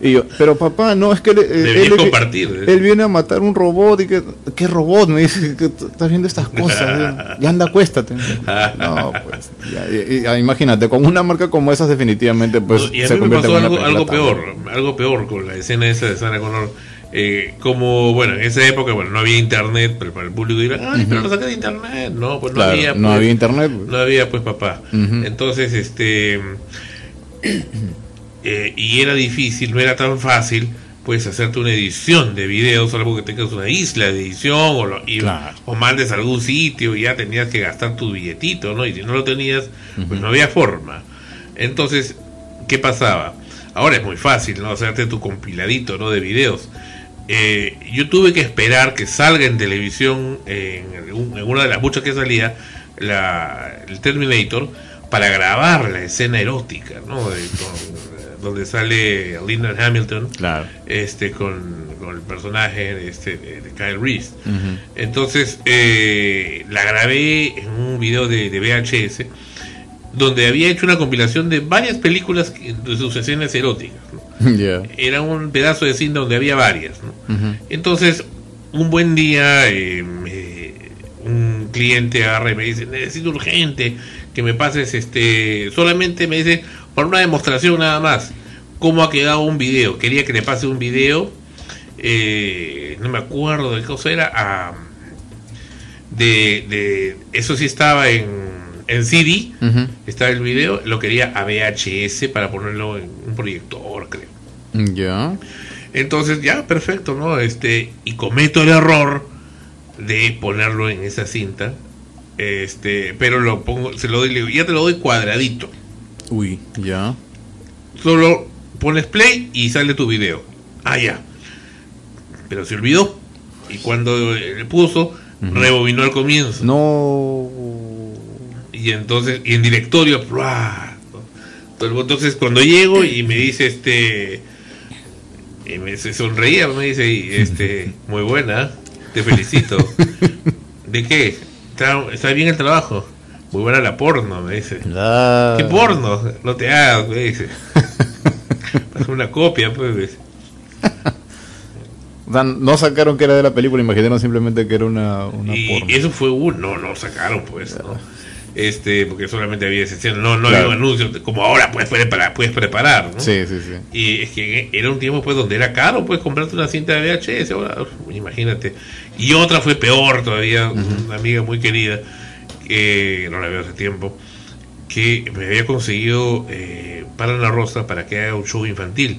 Y yo, pero papá, no, es que él, eh, Deberías él- compartir. él viene a matar un robot y que, ¿qué robot? Me dice, que estás viendo estas cosas. Ya anda, acuéstate. No, pues, ya, y- imagínate, con una marca como esas definitivamente pues y a se mí me convierte pasó algo, algo peor, algo peor con la escena esa de Sarah Connor. Eh, como, bueno, en esa época, bueno, no había internet, pero para el público dirá, ay, pero lo saqué de internet. No, pues no Claro, había. no pues, había internet. pues. No había, pues, papá. Entonces, este. eh, y era difícil, no era tan fácil, pues, hacerte una edición de videos, salvo que tengas una isla de edición o, lo- y- Claro. o mandes a algún sitio y ya tenías que gastar tu billetito, ¿no? Y si no lo tenías, pues no había forma. Entonces, ¿qué pasaba? Ahora es muy fácil, ¿no? Hacerte tu compiladito, ¿no? De videos. Eh, yo tuve que esperar que salga en televisión, en, un- en una de las muchas que salía, la, el Terminator, para grabar la escena erótica, ¿no? De- con- donde sale Linda Hamilton Claro. este con, con el personaje este, de, Kyle Reese. Entonces eh, la grabé en un video de, de VHS donde había hecho una compilación de varias películas de sus escenas eróticas. ¿no? Era un pedazo de cine donde había varias. Entonces, un buen día, eh, me- un cliente agarra y me dice, necesito urgente que me pases, este, solamente me dice, por una demostración nada más, cómo ha quedado un video. Quería que le pase un video, eh, no me acuerdo de qué cosa era, a- de, de, eso sí estaba en, en CD, Ujú. estaba el video, lo quería a VHS para ponerlo en un proyector, creo. Ya. Entonces, ya, perfecto, ¿no? Este, y cometo el error de ponerlo en esa cinta. Este, pero lo pongo, se lo doy, le digo, ya te lo doy cuadradito. Uy, ya. Solo pones play y sale tu video. Ah, ya. Pero se olvidó. Y cuando le puso, rebobinó al comienzo. No. Y entonces, y en directorio, ¡plua! entonces cuando llego y me dice este, y me se sonreía, me dice, y, este, muy buena, te felicito. ¿De qué? ¿Está, bien el trabajo? Muy buena la porno, me dice. La... ¿Qué porno? No te hagas, me dice. Es una copia, pues. O sea, no sacaron que era de la película, imaginaron simplemente que era una, una Y porno. eso fue un, no, no sacaron, pues, ¿no? Este, porque solamente había escena, no, no Claro. había un anuncio, como ahora puedes preparar, puedes preparar, ¿no? Sí, sí, sí. Y es que era un tiempo pues donde era caro pues comprarte una cinta de VHS, ahora uf, imagínate. Y otra fue peor todavía, una amiga muy querida, que no la veo hace tiempo, que me había conseguido eh, para la rosa para que haga un show infantil.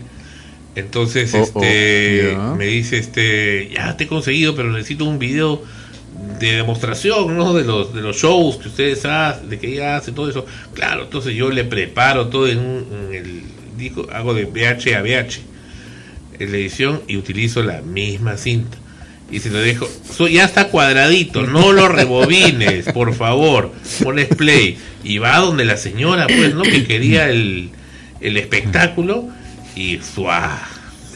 Entonces, Oh, oh, este, me dice, este, ya te he conseguido, pero necesito un video de demostración, ¿no? De los, de los shows que ustedes hacen, de que ella hace, todo eso. Claro, entonces yo le preparo todo en, en el disco, hago de VH a VH en la edición y utilizo la misma cinta. Y se lo dejo, so- ya está cuadradito, no lo rebobines, por favor, pones play. Y va donde la señora, pues, ¿no? Que quería el, el espectáculo y ¡suá!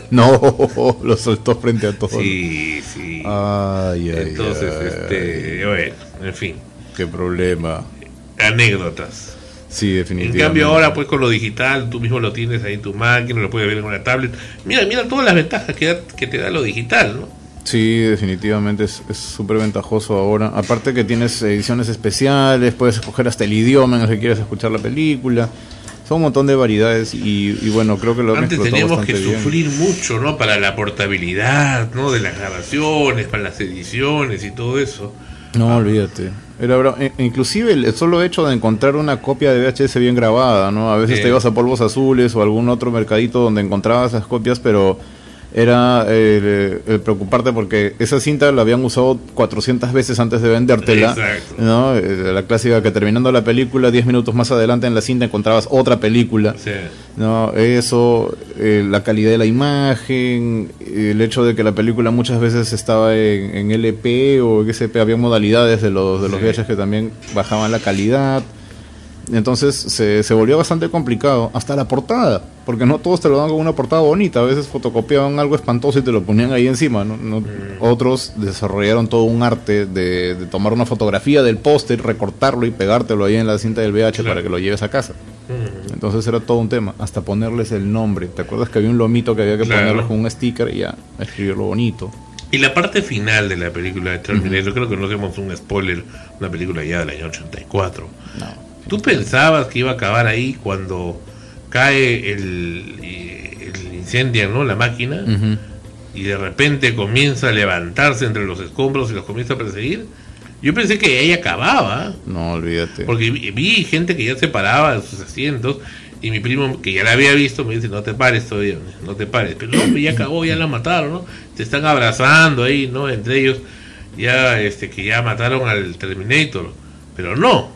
No, lo soltó frente a todos. Sí, sí. Ay, ay, Entonces, ay, este, bueno, en fin, Qué problema. anécdotas. Sí, En definitivamente. cambio ahora pues con lo digital, tú mismo lo tienes ahí en tu máquina, lo puedes ver en una tablet. Mira, mira todas las ventajas que, da- que te da lo digital, ¿no? Sí, definitivamente es es súper ventajoso ahora. Aparte que tienes ediciones especiales, puedes escoger hasta el idioma en el que quieres escuchar la película. Son un montón de variedades y, y bueno, creo que lo Antes teníamos que bien. sufrir mucho, ¿no? Para la portabilidad, ¿no? De las grabaciones, para las ediciones y todo eso. No, olvídate. Era bra- e- inclusive el solo hecho de encontrar una copia de VHS bien grabada, ¿no? A veces te ibas a Polvos Azules o algún otro mercadito donde encontrabas esas copias, pero era eh, el preocuparte porque esa cinta la habían usado 400 veces antes de vendértela, Exacto. ¿no? Eh, La clásica que terminando la película, 10 minutos más adelante en la cinta encontrabas otra película. Sea, No, eso, eh, la calidad de la imagen, el hecho de que la película muchas veces estaba en, en LP o XP, había modalidades de los, de los Sí. VHS que también bajaban la calidad. Entonces se, se volvió bastante complicado, hasta la portada, porque no todos te lo dan con una portada bonita, a veces fotocopiaban algo espantoso y te lo ponían ahí encima. ¿no? No- Otros desarrollaron todo un arte de, de tomar una fotografía del póster, recortarlo y pegártelo ahí en la cinta del VH Claro. para que lo lleves a casa. Mm. Entonces era todo un tema, hasta ponerles el nombre. ¿Te acuerdas que había un lomito que había que Claro. ponerles con un sticker y ya, escribirlo bonito? Y la parte final de la película de Terminator, creo que no hacemos un spoiler, una película ya del año 84. No. ¿Tú pensabas que iba a acabar ahí cuando cae el, el incendio, ¿no? La máquina y de repente comienza a levantarse entre los escombros y los comienza a perseguir. Yo pensé que ahí acababa, No, olvídate. porque vi, vi gente que ya se paraba de sus asientos y mi primo, que ya la había visto, me dice, no te pares todavía, no te pares. Pero no, ya acabó, ya la mataron, ¿no? Te están abrazando ahí, ¿no? Entre ellos, ya, este, que ya mataron al Terminator. Pero no,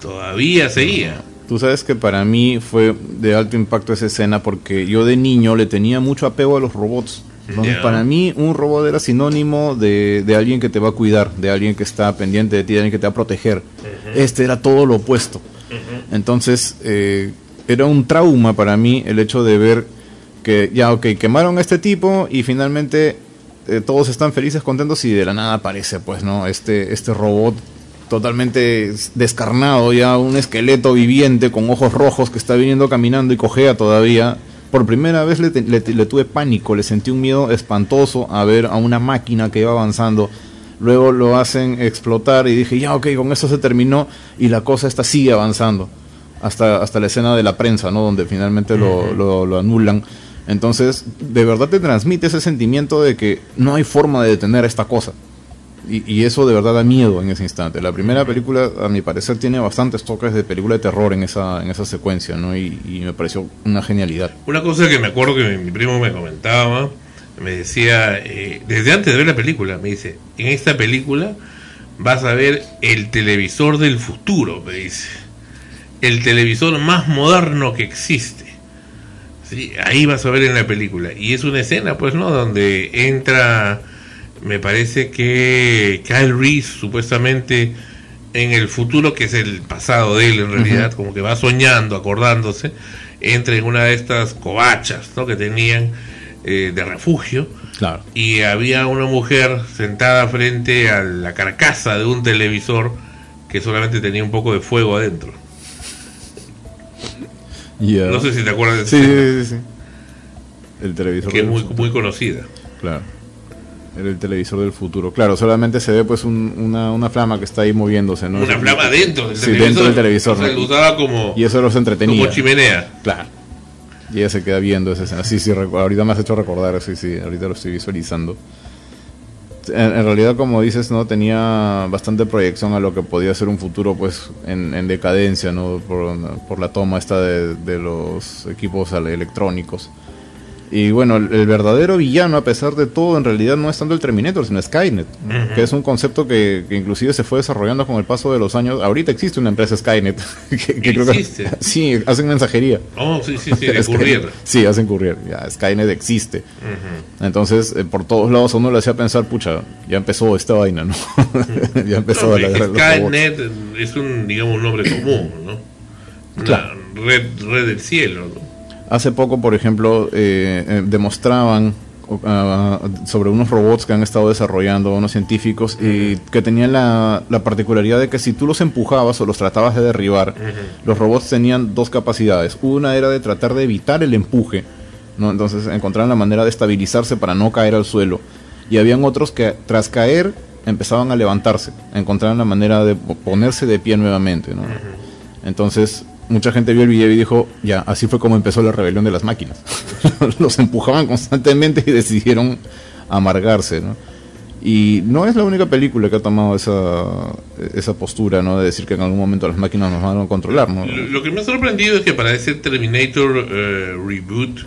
todavía seguía. Tú sabes que para mí fue de alto impacto esa escena porque yo de niño le tenía mucho apego a los robots. Entonces, para mí un robot era sinónimo de, de alguien que te va a cuidar, de alguien que está pendiente de ti, de alguien que te va a proteger. Este era todo lo opuesto. Entonces, eh, era un trauma para mí el hecho de ver que ya, ok, quemaron a este tipo y finalmente eh, todos están felices, contentos y de la nada aparece, pues, ¿no? Este, este robot totalmente descarnado, ya un esqueleto viviente con ojos rojos que está viniendo caminando y cojea todavía. Por primera vez le, le tuve pánico, le sentí un miedo espantoso a ver a una máquina que iba avanzando. Luego lo hacen explotar y dije, ya, ok, con eso se terminó y la cosa esta sigue avanzando. Hasta, hasta la escena de la prensa, ¿no? Donde finalmente lo, lo- lo anulan. Entonces, de verdad te transmite ese sentimiento de que no hay forma de detener esta cosa. Y, y eso de verdad da miedo en ese instante. La primera película, a mi parecer, tiene bastantes toques de película de terror en esa, en esa secuencia, ¿no? Y, y me pareció una genialidad. Una cosa que me acuerdo que mi, mi primo me comentaba, me decía, eh, desde antes de ver la película, me dice, en esta película vas a ver el televisor del futuro, me dice. El televisor más moderno que existe. Sí, ahí vas a ver en la película. Y es una escena, pues, ¿no? Donde entra, me parece que Kyle Reese, supuestamente, en el futuro, que es el pasado de él en realidad, como que va soñando, acordándose, entra en una de estas covachas, ¿no? Que tenían eh, de refugio. Claro. Y había una mujer sentada frente a la carcasa de un televisor que solamente tenía un poco de fuego adentro. No sé si te acuerdas de Sí, sí, sí, sí. El televisor que es muy, muy conocida. Claro. El televisor del futuro. Claro, solamente se ve pues un- una, una flama que está ahí moviéndose, ¿no? Una flama dentro del Sí, televisor. dentro del televisor, O sea, ¿no? lo usaba como, Y eso los entretenía. como chimenea. Claro. Y ella se queda viendo esa escena. Sí, sí, ahorita me has hecho recordar, sí, sí, ahorita lo estoy visualizando. En, en realidad, como dices, no tenía bastante proyección a lo que podía ser un futuro, pues, en, en decadencia, ¿no? Por, por la toma esta de, de los equipos electrónicos. Y bueno, el, el verdadero villano, a pesar de todo, en realidad no es tanto el Terminator, sino Skynet, que es un concepto que, que inclusive se fue desarrollando con el paso de los años. Ahorita existe una empresa Skynet, que, que creo que ¿Existe? sí, hacen mensajería. Oh, sí, sí, sí, de Skynet-. Sí, hacen courier. Ya, Skynet existe. Entonces, eh, por todos lados a uno le hacía pensar, pucha, ya empezó esta vaina, ¿no? ya empezó No, la. Skynet es un, digamos, un nombre común, ¿no? Una Claro. red, red del cielo, ¿no? Hace poco, por ejemplo, eh, eh, demostraban ah, sobre unos robots que han estado desarrollando unos científicos y que tenían la, la particularidad de que si tú los empujabas o los tratabas de derribar, los robots tenían dos capacidades. Una era de tratar de evitar el empuje, ¿no? entonces encontraban la manera de estabilizarse para no caer al suelo. Y habían otros que tras caer empezaban a levantarse, encontraban la manera de po- ponerse de pie nuevamente. ¿no? Entonces, mucha gente vio el video y dijo, ya, así fue como empezó la rebelión de las máquinas. Los empujaban constantemente y decidieron amargarse, ¿no? Y no es la única película que ha tomado esa, esa postura, ¿no? De decir que en algún momento las máquinas nos van a controlar, ¿no? Lo, lo que me ha sorprendido es que para ese Terminator eh, Reboot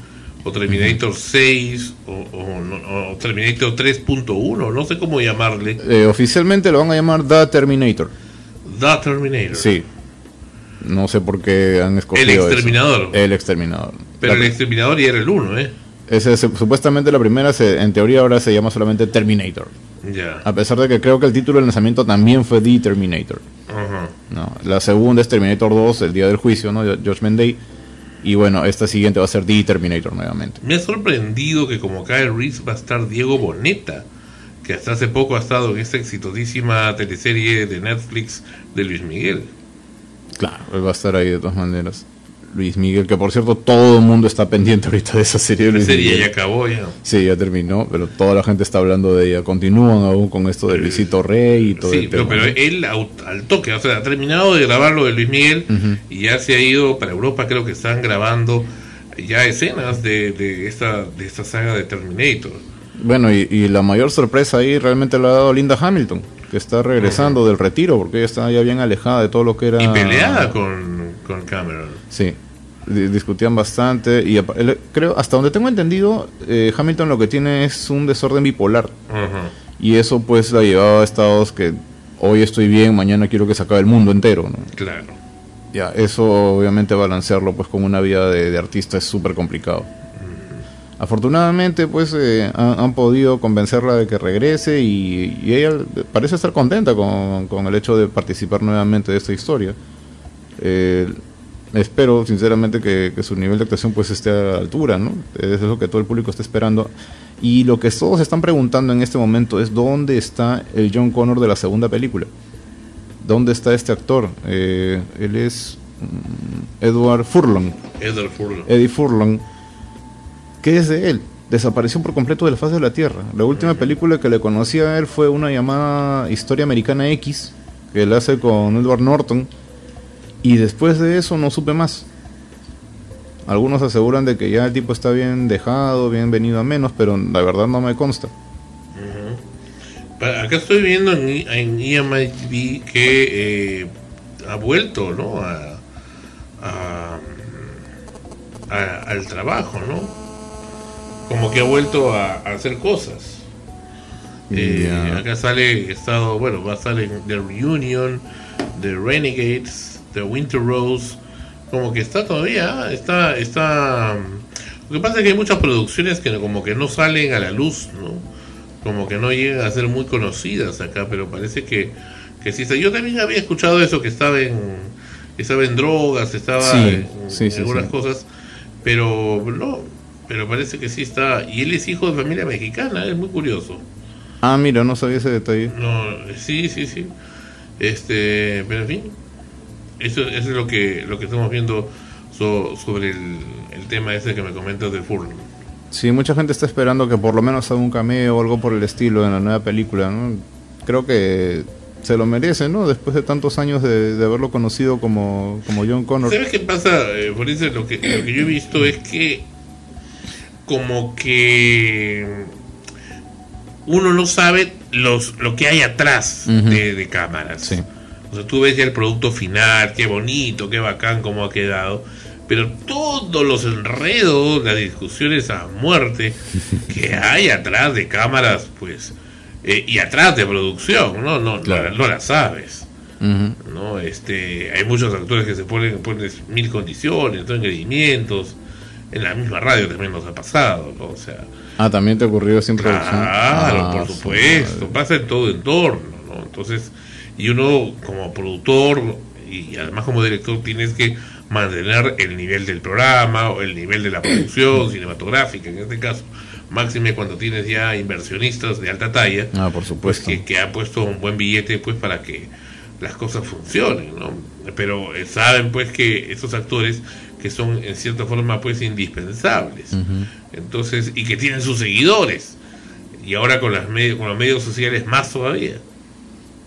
o Terminator 6 o, o no- o Terminator 3.1, no sé cómo llamarle, Eh, oficialmente lo van a llamar The Terminator. The Terminator. Sí. No sé por qué han escogido El eso. exterminador. El exterminador. Pero La- el exterminador ya era el 1, ¿eh? ese, se- supuestamente la primera, se- en teoría ahora se llama solamente Terminator. Ya. A pesar de que creo que el título de lanzamiento también fue The Terminator. Ajá. No, la segunda es Terminator 2, el día del juicio, ¿no? Judgment Day. Y bueno, esta siguiente va a ser The Terminator nuevamente. Me ha sorprendido que como Kyle Reese va a estar Diego Boneta, que hasta hace poco ha estado en esta exitosísima teleserie de Netflix de Luis Miguel. Claro, él va a estar ahí de todas maneras. Luis Miguel, que por cierto todo el mundo está pendiente ahorita de esa serie. La Luis serie Miguel. ya acabó ya. Sí, ya terminó, pero toda la gente está hablando de ella. Continúan aún con esto de Luisito Rey y todo Sí, pero, él al toque, o sea, ha terminado de grabar lo de Luis Miguel y ya se ha ido para Europa, creo que están grabando ya escenas de, de esta de esta saga de Terminator. Bueno, y, y la mayor sorpresa ahí realmente la ha dado Linda Hamilton, que está regresando del retiro, porque ella está ya bien alejada de todo lo que era... Y peleada con, con Cameron. Sí, di- discutían bastante y creo, hasta donde tengo entendido, eh, Hamilton lo que tiene es un desorden bipolar y eso pues la llevaba a estados que hoy estoy bien, mañana quiero que se acabe el mundo entero, ¿no? Claro. Ya, eso obviamente balancearlo pues con una vida de, de artista es súper complicado. Afortunadamente pues eh, han, han podido convencerla de que regrese y, y ella parece estar contenta con, con el hecho de participar nuevamente de esta historia. Eh, espero sinceramente que, que su nivel de actuación pues esté a la altura, ¿no? Es lo que todo el público está esperando. Y lo que todos están preguntando en este momento es dónde está el John Connor de la segunda película. ¿Dónde está este actor? Eh, él es mm, Edward Furlong, Edward Furlong. Eddie Furlong. ¿Qué es de él? Desapareció por completo de la faz de la Tierra. La última película que le conocí a él fue una llamada Historia Americana X, que él hace con Edward Norton. Y después de eso no supe más. Algunos aseguran de que ya el tipo está bien dejado, bien venido a menos, pero la verdad no me consta. Acá estoy viendo en, en IMDb que eh, ha vuelto, ¿no? A, a- a- al trabajo, ¿no? Como que ha vuelto a, a hacer cosas. Eh. Acá sale, estado, bueno, va a en The Reunion, The Renegades, The Winter Rose. Como que está todavía, está, está. Lo que pasa es que hay muchas producciones que como que no salen a la luz, ¿no? Como que no llegan a ser muy conocidas acá, pero parece que, que sí. Yo también había escuchado eso, que estaba en, estaba en drogas, estaba Sí, en, sí, en sí, algunas cosas, pero no, pero parece que sí está. Y él es hijo de familia mexicana, es muy curioso. Ah, mira, no sabía ese detalle. No, sí, sí, sí. Este, pero en fin, eso, eso es lo que lo que estamos viendo so- sobre el, el tema ese que me comentas de Furlong. Sí, mucha gente está esperando que por lo menos haga un cameo o algo por el estilo en la nueva película, ¿no? Creo que se lo merece, ¿no? Después de tantos años de, de haberlo conocido como, como John Connor. ¿Sabes qué pasa, eh, por eso lo que, lo que yo he visto es que como que uno no sabe los lo que hay atrás de, de cámaras. Sí. O sea, tú ves ya el producto final, qué bonito, qué bacán, cómo ha quedado. Pero todos los enredos, las discusiones a muerte que hay atrás de cámaras, pues, eh, y atrás de producción, ¿no? No, Claro. no, la- no la sabes. ¿no? Este, hay muchos actores que se ponen, ponen mil condiciones, ¿no? ingredientes. En la misma radio también nos ha pasado, ¿no? O sea, Ah, también te ocurrió sin producción. claro, Ah, por su supuesto, pasa en todo entorno, ¿no? Entonces, y uno como productor y además como director tienes que mantener el nivel del programa o el nivel de la producción cinematográfica, en este caso, máxime cuando tienes ya inversionistas de alta talla, Ah, por pues supuesto. que, que han puesto un buen billete pues para que las cosas funcionen, ¿no? Pero eh, saben pues que esos actores que son en cierta forma pues indispensables. Entonces, y que tienen sus seguidores. Y ahora con las medios, con los medios sociales más todavía.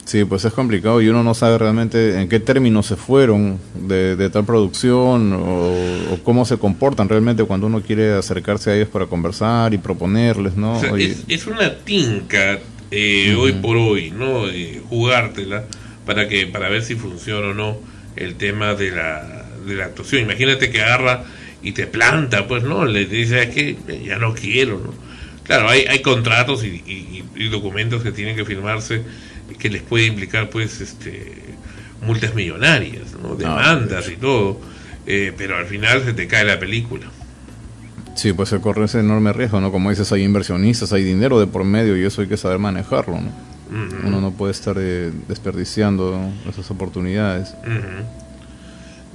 Sí, pues es complicado y uno no sabe realmente en qué términos se fueron de, de tal producción o, o cómo se comportan realmente cuando uno quiere acercarse a ellos para conversar y proponerles, ¿no? O sea, Oye, es, es una tinca eh, hoy por hoy, ¿no? Eh, jugártela para que para ver si funciona o no el tema de la, de la actuación. Imagínate que agarra y te planta, pues, ¿no? Le dice, es que ya no quiero, ¿no? Claro, hay, hay contratos y, y- y documentos que tienen que firmarse que les puede implicar, pues, este multas millonarias, ¿no? Demandas y todo. eh, pero al final se te cae la película. Sí, pues se corre ese enorme riesgo, ¿no? Como dices, hay inversionistas, hay dinero de por medio y eso hay que saber manejarlo, ¿no? Uno no puede estar eh, desperdiciando esas oportunidades.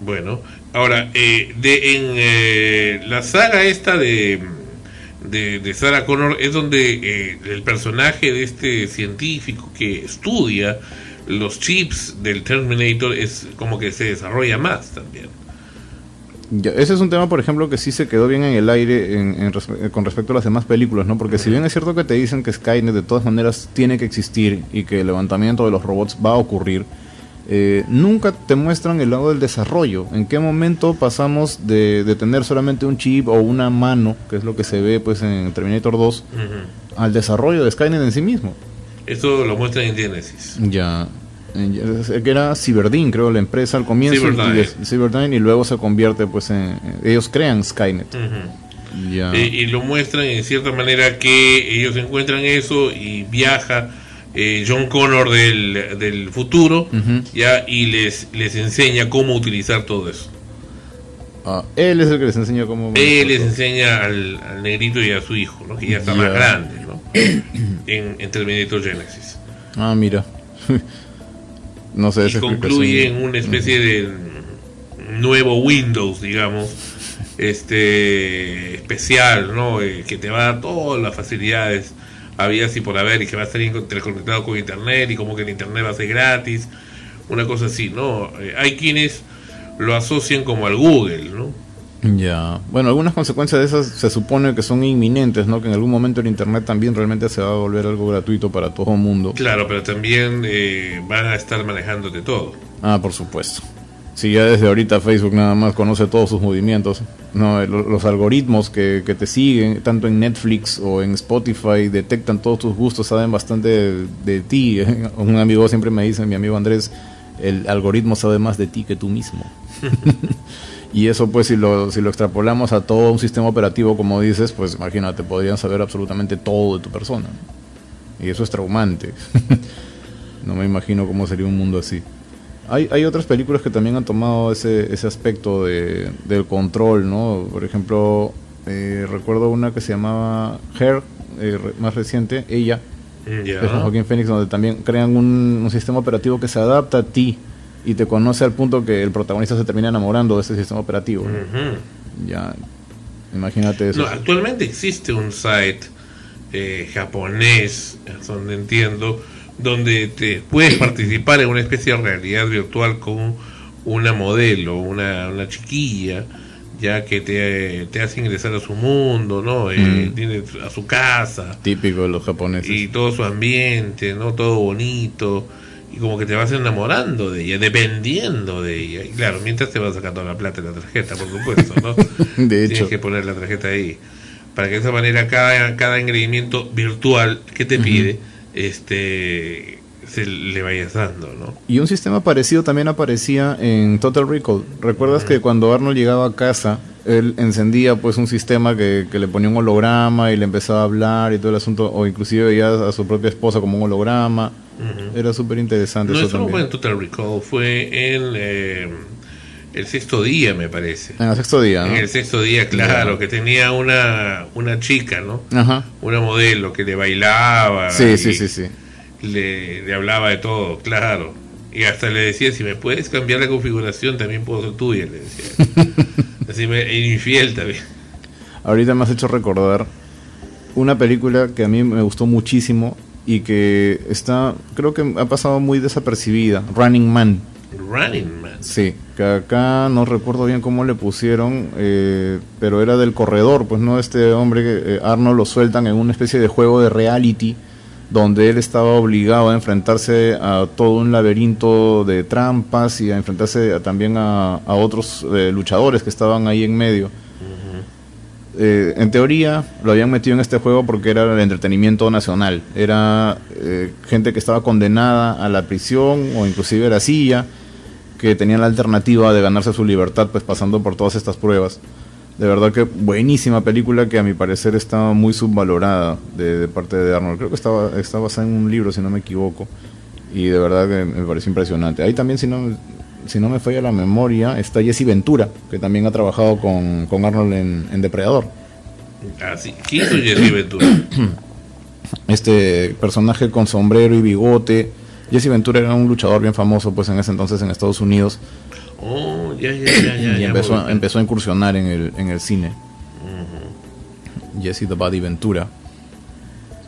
Bueno, ahora, eh, de, en eh, la saga esta de, de, de Sarah Connor es donde eh, el personaje de este científico que estudia los chips del Terminator es como que se desarrolla más también. Ese es un tema, por ejemplo, que sí se quedó bien en el aire en- con respecto a las demás películas, ¿no? Porque si bien es cierto que te dicen que Skynet de todas maneras tiene que existir y que el levantamiento de los robots va a ocurrir, eh, nunca te muestran el lado del desarrollo. ¿En qué momento pasamos de, de tener solamente un chip o una mano, que es lo que se ve pues en Terminator 2, Ujú. al desarrollo de Skynet en sí mismo? Eso lo muestran en Genesis. Ya. que era Cyberdyne, creo, la empresa al comienzo. Cyberdyne. Y, luego se convierte, pues, en. Ellos crean Skynet. Eh, y lo muestran en cierta manera que ellos encuentran eso y viaja eh, John Connor del, del futuro Ujú. ya y les les enseña cómo utilizar todo eso. Ah, él es el que les enseña cómo. Él les enseña al, al negrito y a su hijo, ¿no? que ya está Ya. más grande ¿no? en, en Terminator Genesis. Ah, mira. no sé, Y esa concluye en una especie de nuevo Windows, digamos, este especial, ¿no? Eh, que te va a dar todas las facilidades había y por haber y que va a estar interconectado con internet y como que el internet va a ser gratis, una cosa así, ¿no? Eh, hay quienes lo asocian como al Google, ¿no? Ya. Bueno, algunas consecuencias de esas se supone que son inminentes, ¿no? Que en algún momento el Internet también realmente se va a volver algo gratuito para todo el mundo. Claro, pero también eh, van a estar manejándote todo. Ah, por supuesto. Si ya desde ahorita Facebook nada más conoce todos sus movimientos, no, Lo- los algoritmos que, que te siguen, tanto en Netflix o en Spotify, detectan todos tus gustos, saben bastante de, de ti. Un amigo siempre me dice, mi amigo Andrés, el algoritmo sabe más de ti que tú mismo. y eso pues si lo, si lo extrapolamos a todo un sistema operativo, como dices, pues imagínate, podrían saber absolutamente todo de tu persona. Y eso es traumante. no me imagino cómo sería un mundo así. Hay, hay otras películas que también han tomado ese, ese aspecto de, del control, ¿no? Por ejemplo, eh, recuerdo una que se llamaba Her, eh, más reciente, ella, Ya. de Joaquín Phoenix, donde también crean un, un sistema operativo que se adapta a ti y te conoce al punto que el protagonista se termina enamorando de ese sistema operativo. Ya, imagínate eso. No, actualmente existe un site eh, japonés, donde entiendo, donde te puedes participar en una especie de realidad virtual con una modelo, una, una chiquilla, ya que te, te hace ingresar a su mundo, ¿no? Eh, Mm. Tiene a su casa Típico de los japoneses. y todo su ambiente, ¿no? Todo bonito. Y como que te vas enamorando de ella, dependiendo de ella. Y claro, mientras te vas sacando la plata de la tarjeta, por supuesto, ¿no? de hecho, Tienes que poner la tarjeta ahí. Para que de esa manera cada, cada ingrediente virtual que te pide, este se le vayas dando, ¿no? Y un sistema parecido también aparecía en Total Recall. ¿Recuerdas que cuando Arnold llegaba a casa, él encendía pues un sistema que, que le ponía un holograma y le empezaba a hablar y todo el asunto, o inclusive veía a su propia esposa como un holograma? Era súper interesante No, eso eso no fue en Total Recall, fue en eh, el sexto día, me parece. En el sexto día, ¿no? En el sexto día, claro, que tenía una, una chica, ¿no? Ajá. Una modelo que le bailaba. Sí, sí, sí, sí. Le, le hablaba de todo, claro. Y hasta le decía, si me puedes cambiar la configuración, también puedo ser tuya, le decía. Así me, e infiel también. Ahorita me has hecho recordar una película que a mí me gustó muchísimo y que está, creo que ha pasado muy desapercibida, Running Man. Running Man. Sí, que acá no recuerdo bien cómo le pusieron, eh, pero era del corredor, pues no este hombre que eh, Arnold lo sueltan en una especie de juego de reality donde él estaba obligado a enfrentarse a todo un laberinto de trampas y a enfrentarse a- también a, a otros eh, luchadores que estaban ahí en medio. Eh, en teoría lo habían metido en este juego porque era el entretenimiento nacional. Era gente que estaba condenada a la prisión o inclusive a la silla, que tenían la alternativa de ganarse su libertad pues pasando por todas estas pruebas. De verdad que buenísima película que a mi parecer está muy subvalorada de, de parte de Arnold. Creo que estaba, está basada en un libro si no me equivoco. Y de verdad que me pareció impresionante. Ahí también si no, si no me falla la memoria está Jesse Ventura, que también ha trabajado con, con Arnold en, en Depredador. Así. ¿Quién hizo Jerry Ventura? este personaje con sombrero y bigote. Jesse Ventura era un luchador bien famoso pues en ese entonces en Estados Unidos. Oh, ya, ya, ya, ya. y empezó, a incursionar en el, en el cine. Jesse the Buddy Ventura.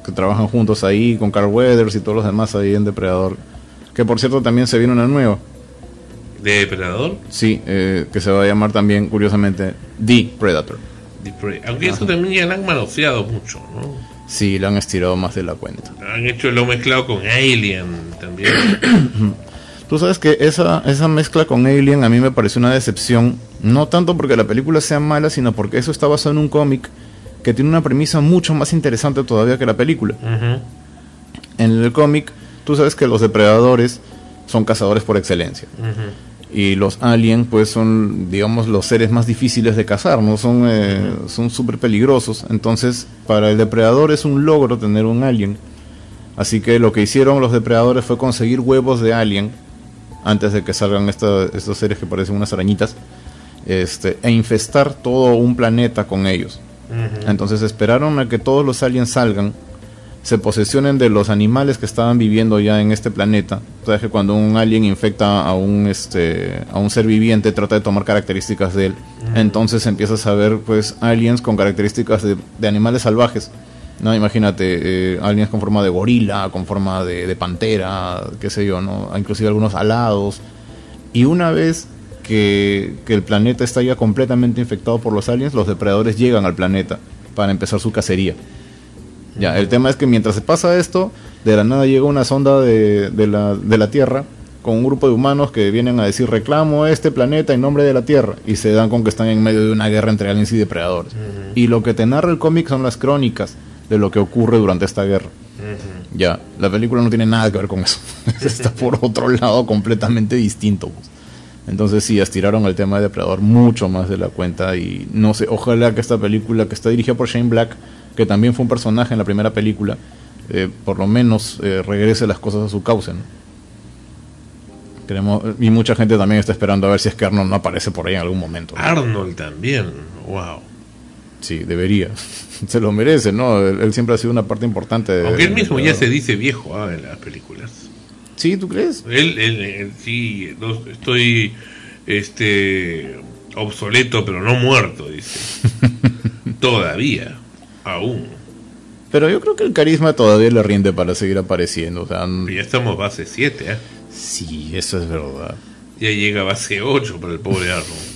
Que trabajan juntos ahí con Carl Weathers y todos los demás ahí en Depredador. Que por cierto también se viene una nueva. ¿Depredador? Sí, eh, que se va a llamar también, curiosamente, The Predator. The. Aunque eso también ya lo han manoseado mucho, ¿no? Sí, la han estirado más de la cuenta. Han hecho lo mezclado con Alien también. Tú sabes que esa, esa mezcla con Alien a mí me pareció una decepción, no tanto porque la película sea mala, sino porque eso está basado en un cómic que tiene una premisa mucho más interesante todavía que la película. Ujú. En el cómic, tú sabes que los depredadores son cazadores por excelencia. Ujú. Y los aliens, pues son, digamos, los seres más difíciles de cazar, ¿no? Son eh, son súper peligrosos. Entonces, para el depredador es un logro tener un alien. Así que lo que hicieron los depredadores fue conseguir huevos de alien antes de que salgan esta- estos seres que parecen unas arañitas este, e infestar todo un planeta con ellos. Entonces esperaron a que todos los aliens salgan, se posesionen de los animales que estaban viviendo ya en este planeta. Sabes que cuando un alien infecta a un este a un ser viviente trata de tomar características de él. Entonces empiezas a ver pues aliens con características de, de animales salvajes. No, imagínate, eh, aliens con forma de gorila, con forma de, de pantera, qué sé yo, ¿no? Inclusive algunos alados. Y una vez que, que el planeta está ya completamente infectado por los aliens, los depredadores llegan al planeta para empezar su cacería. Ya, el tema es que mientras se pasa esto, de la nada llega una sonda de, de la, de la Tierra con un grupo de humanos que vienen a decir reclamo este planeta en nombre de la Tierra y se dan con que están en medio de una guerra entre aliens y depredadores. Y lo que te narra el cómic son las crónicas de lo que ocurre durante esta guerra. Ya, la película no tiene nada que ver con eso. Está por otro lado completamente distinto. pues. Entonces sí, estiraron el tema de Depredador mucho más de la cuenta y no sé, ojalá que esta película que está dirigida por Shane Black, que también fue un personaje en la primera película, eh, por lo menos eh, regrese las cosas a su cauce. ¿no? Queremos, y mucha gente también está esperando a ver si es que Arnold no aparece por ahí en algún momento. ¿no? Arnold también. Wow. Sí, debería. Se lo merece, ¿no? Él, él siempre ha sido una parte importante. de- Aunque él mismo ya se dice viejo ah, en las películas. Sí, ¿tú crees? Él, él, él sí, no, estoy este obsoleto pero no muerto, dice. Todavía, aún. Pero yo creo que el carisma todavía le rinde para seguir apareciendo. O sea, n- Ya estamos base 7, ¿eh? sí, eso es verdad. Ya llega base 8 para el pobre Arnold.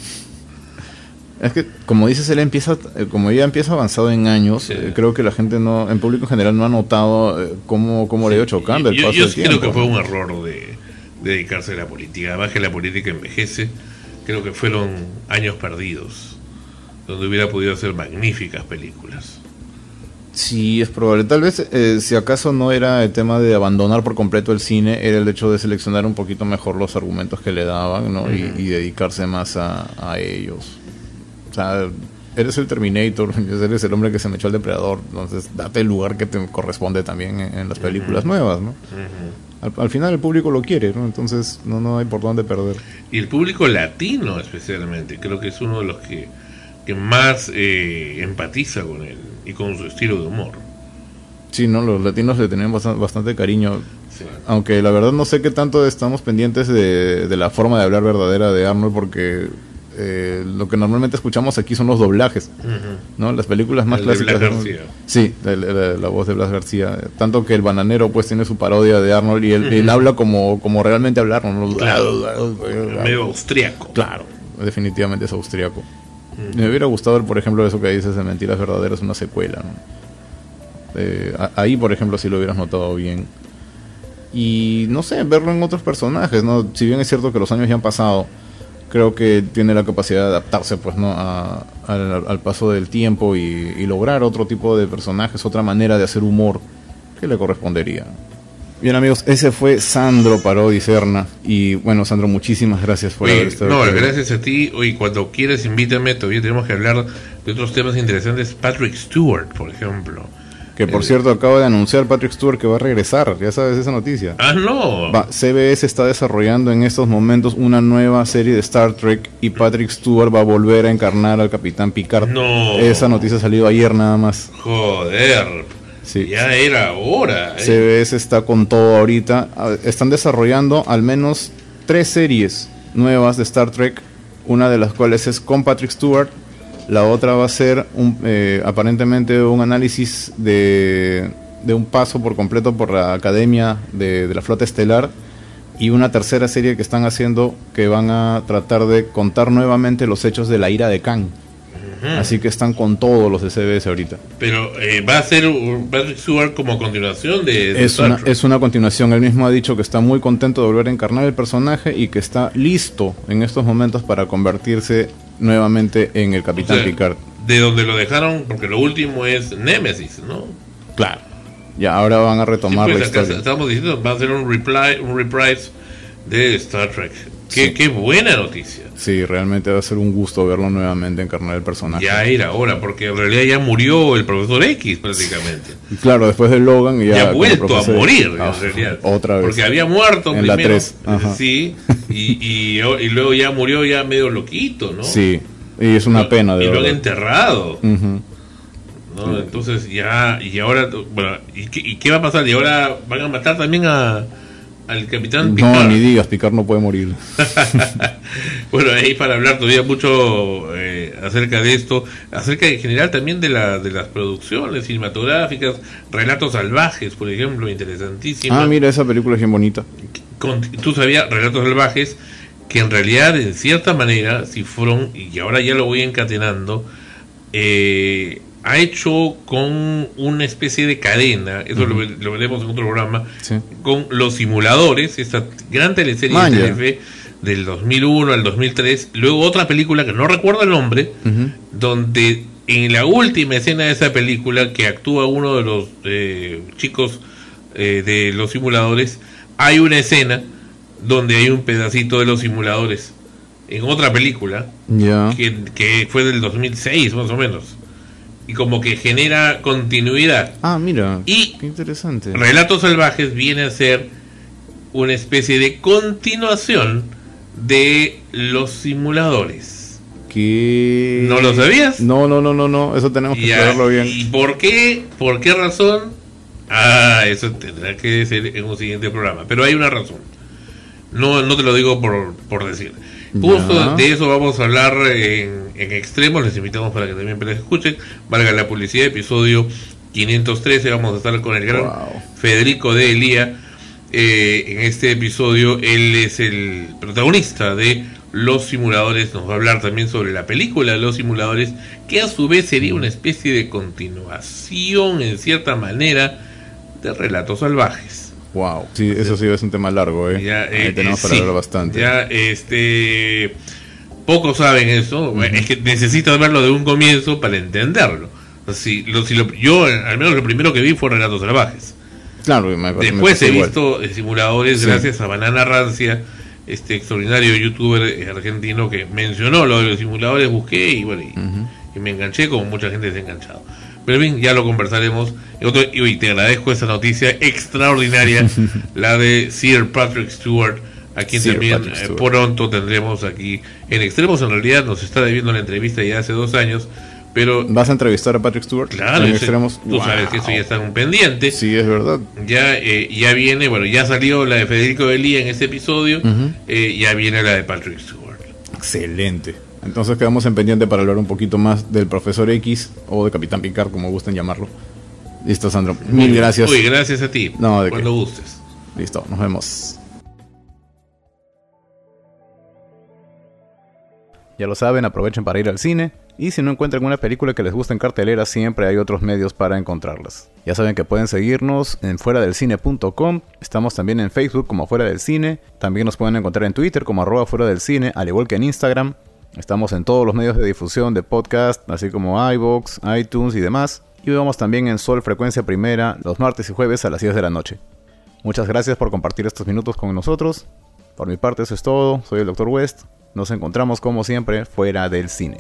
Es que, como dices, él empieza, eh, como ya empieza avanzado en años, Sí. eh, creo que la gente no, en público en general no ha notado eh, cómo, cómo le ha ido chocando el yo, paso yo del sí creo tiempo. que fue un error de, de dedicarse a la política. Además que la política envejece, creo que fueron años perdidos, donde hubiera podido hacer magníficas películas. Sí, es probable. Tal vez, eh, si acaso no era el tema de abandonar por completo el cine, era el hecho de seleccionar un poquito mejor los argumentos que le daban, ¿no? Y- dedicarse más a, a ellos. O sea, eres el Terminator, eres el hombre que se me echó al depredador, entonces date el lugar que te corresponde también en, en las películas nuevas, ¿no? Al, al final el público lo quiere, ¿no? Entonces no, no hay por dónde perder. Y el público latino especialmente, creo que es uno de los que, que más eh, empatiza con él y con su estilo de humor. Sí, ¿no? Los latinos le tienen bastante, bastante cariño, Sí. aunque la verdad no sé qué tanto estamos pendientes de, de la forma de hablar verdadera de Arnold, porque eh, lo que normalmente escuchamos aquí son los doblajes. ¿no? Las películas más El de clásicas. Blas. García. Sí, la, la- la voz de Blas García. Tanto que el bananero pues tiene su parodia de Arnold y él, él habla como, como realmente hablar, ¿no? Claro. Medio austriaco. Claro, definitivamente es austriaco. Me hubiera gustado por ejemplo, eso que dices de Mentiras Verdaderas, una secuela. ¿no? Ahí, por ejemplo, sí lo hubieras notado bien. Y no sé, verlo en otros personajes, ¿no? Si bien es cierto que los años ya han pasado, creo que tiene la capacidad de adaptarse, pues, ¿no? A- al, paso del tiempo y lograr otro tipo de personajes, otra manera de hacer humor que le correspondería. Bien amigos, ese fue Sandro Parodi Serna y bueno Sandro, muchísimas gracias por haber Oye, estado no, aquí. gracias a ti. Hoy cuando quieras invítame, todavía tenemos que hablar de otros temas interesantes. Patrick Stewart, por ejemplo. Que por El- cierto acaba de anunciar Patrick Stewart que va a regresar, ya sabes esa noticia. Ah, no. Va, CBS está desarrollando en estos momentos una nueva serie de Star Trek y Patrick Stewart va a volver a encarnar al Capitán Picard. No. Esa noticia ha salido ayer nada más. Joder. Sí. Ya era hora. ¿eh? CBS está con todo ahorita. Ah, Están desarrollando al menos tres series nuevas de Star Trek, una de las cuales es con Patrick Stewart, la otra va a ser un, eh, aparentemente un análisis de, de un paso por completo por la Academia de, de la Flota Estelar y una tercera serie que están haciendo que van a tratar de contar nuevamente los hechos de la ira de Khan. Así que están con todos los de CBS ahorita. Pero eh, va a ser Patrick Stewart como continuación de, de Es una, es una continuación. Él mismo ha dicho que está muy contento de volver a encarnar el personaje y que está listo en estos momentos para convertirse nuevamente en el O Capitán sea, Picard. De donde lo dejaron, porque lo último es Nemesis, ¿no? Claro. Ya ahora van a Sí, retomar pues, la historia. estamos diciendo, va a ser un, reply, un reprise de Star Trek. Qué, Sí. qué buena noticia. Sí, realmente va a ser un gusto verlo nuevamente encarnar el personaje. Ya era hora, porque en realidad ya murió el profesor X prácticamente. Y claro, después de Logan ya, Ya, ha vuelto a morir, Ah, en realidad. Otra vez. Porque había muerto En la primero. tres, ajá. Sí, y, y, y luego ya murió ya medio loquito, ¿no? Sí, y es una pena de Y lo han enterrado. ¿no? Entonces ya, y ahora, bueno, ¿y qué, y qué va a pasar? ¿Y ahora van a matar también a, al capitán No, Picard? ni digas, Picard no puede morir. bueno, ahí para hablar todavía mucho eh, acerca de esto, acerca en general también de, la, de las producciones cinematográficas, relatos salvajes, por ejemplo, interesantísimo. Ah, mira, esa película es bien bonita. Con- tú sabías, relatos salvajes, que en realidad, en cierta manera, si fueron, y ahora ya lo voy encadenando, eh, ha hecho con una especie de cadena, eso lo, ve- lo veremos en otro programa, Sí. con los simuladores, esta gran teleserie de. Telefe del 2001 al 2003, luego otra película que no recuerdo el nombre, donde en la última escena de esa película que actúa uno de los eh, chicos eh, de los simuladores, hay una escena donde hay un pedacito de los simuladores en otra película que fue del 2006 más o menos y como que genera continuidad Ah, mira. Y- Qué interesante. Relatos Salvajes viene a ser una especie de continuación de los simuladores ¿Qué? ¿No lo sabías? No, no, no, no, no. Eso tenemos que saberlo bien. ¿Y por qué? ¿Por qué razón? Ah, eso tendrá que ser en un siguiente programa. Pero hay una razón. No, no te lo digo por, por decir. Justo Ya. de eso vamos a hablar en, en extremos. Les invitamos para que también les escuchen. Valga la publicidad, episodio 513. Vamos a estar con el gran Wow. Federico de Elía. Eh, en este episodio él es el protagonista de Los Simuladores. Nos va a hablar también sobre la película de Los Simuladores, que a su vez sería una especie de continuación, en cierta manera, de Relatos Salvajes. Wow. Sí, eso sí es un tema largo, ¿eh? Ya, Ahí eh, tenemos eh, para sí, hablar bastante. Ya, este. Pocos saben eso. Es que necesitas verlo de un comienzo para entenderlo. Si, lo, si lo- yo, al menos, lo primero que vi fue Relatos Salvajes. Claro, me, Después he igual. visto eh, simuladores Sí. gracias a Banana Rancia, este extraordinario youtuber eh, argentino que mencionó lo de los simuladores, busqué y bueno, y, y me enganché como mucha gente se ha enganchado. Pero bien, ya lo conversaremos. Y, hoy te agradezco esa noticia extraordinaria, la de Sir Patrick Stewart, a quien Sir también eh, Stewart. pronto tendremos aquí en Extremos. En realidad nos está debiendo la entrevista ya hace dos años, pero ¿Vas a entrevistar a Patrick Stewart? claro, en ese- extremos. tú sabes que eso ya está en un pendiente. Sí, es verdad. Ya, eh, ya viene, bueno, ya salió la de Federico Belía en este episodio, eh, ya viene la de Patrick Stewart. Excelente. Entonces quedamos en pendiente para hablar un poquito más del Profesor X o de Capitán Picard, como gusten llamarlo. Listo, Sandro. Mil gracias. Uy, gracias a ti. No, ¿de Cuando qué? gustes. Listo, nos vemos. Ya lo saben, aprovechen para ir al cine. Y si no encuentran una película que les guste en cartelera, siempre hay otros medios para encontrarlas. Ya saben que pueden seguirnos en fuera del cine.com. Estamos también en Facebook como Fuera del Cine. También nos pueden encontrar en Twitter como arroba fuera del cine, al igual que en Instagram. Estamos en todos los medios de difusión de podcast, así como iVoox, iTunes y demás. Y vemos también en Sol Frecuencia Primera los martes y jueves a las 10 de la noche. Muchas gracias por compartir estos minutos con nosotros. Por mi parte eso es todo, soy el Dr. West. Nos encontramos como siempre fuera del cine.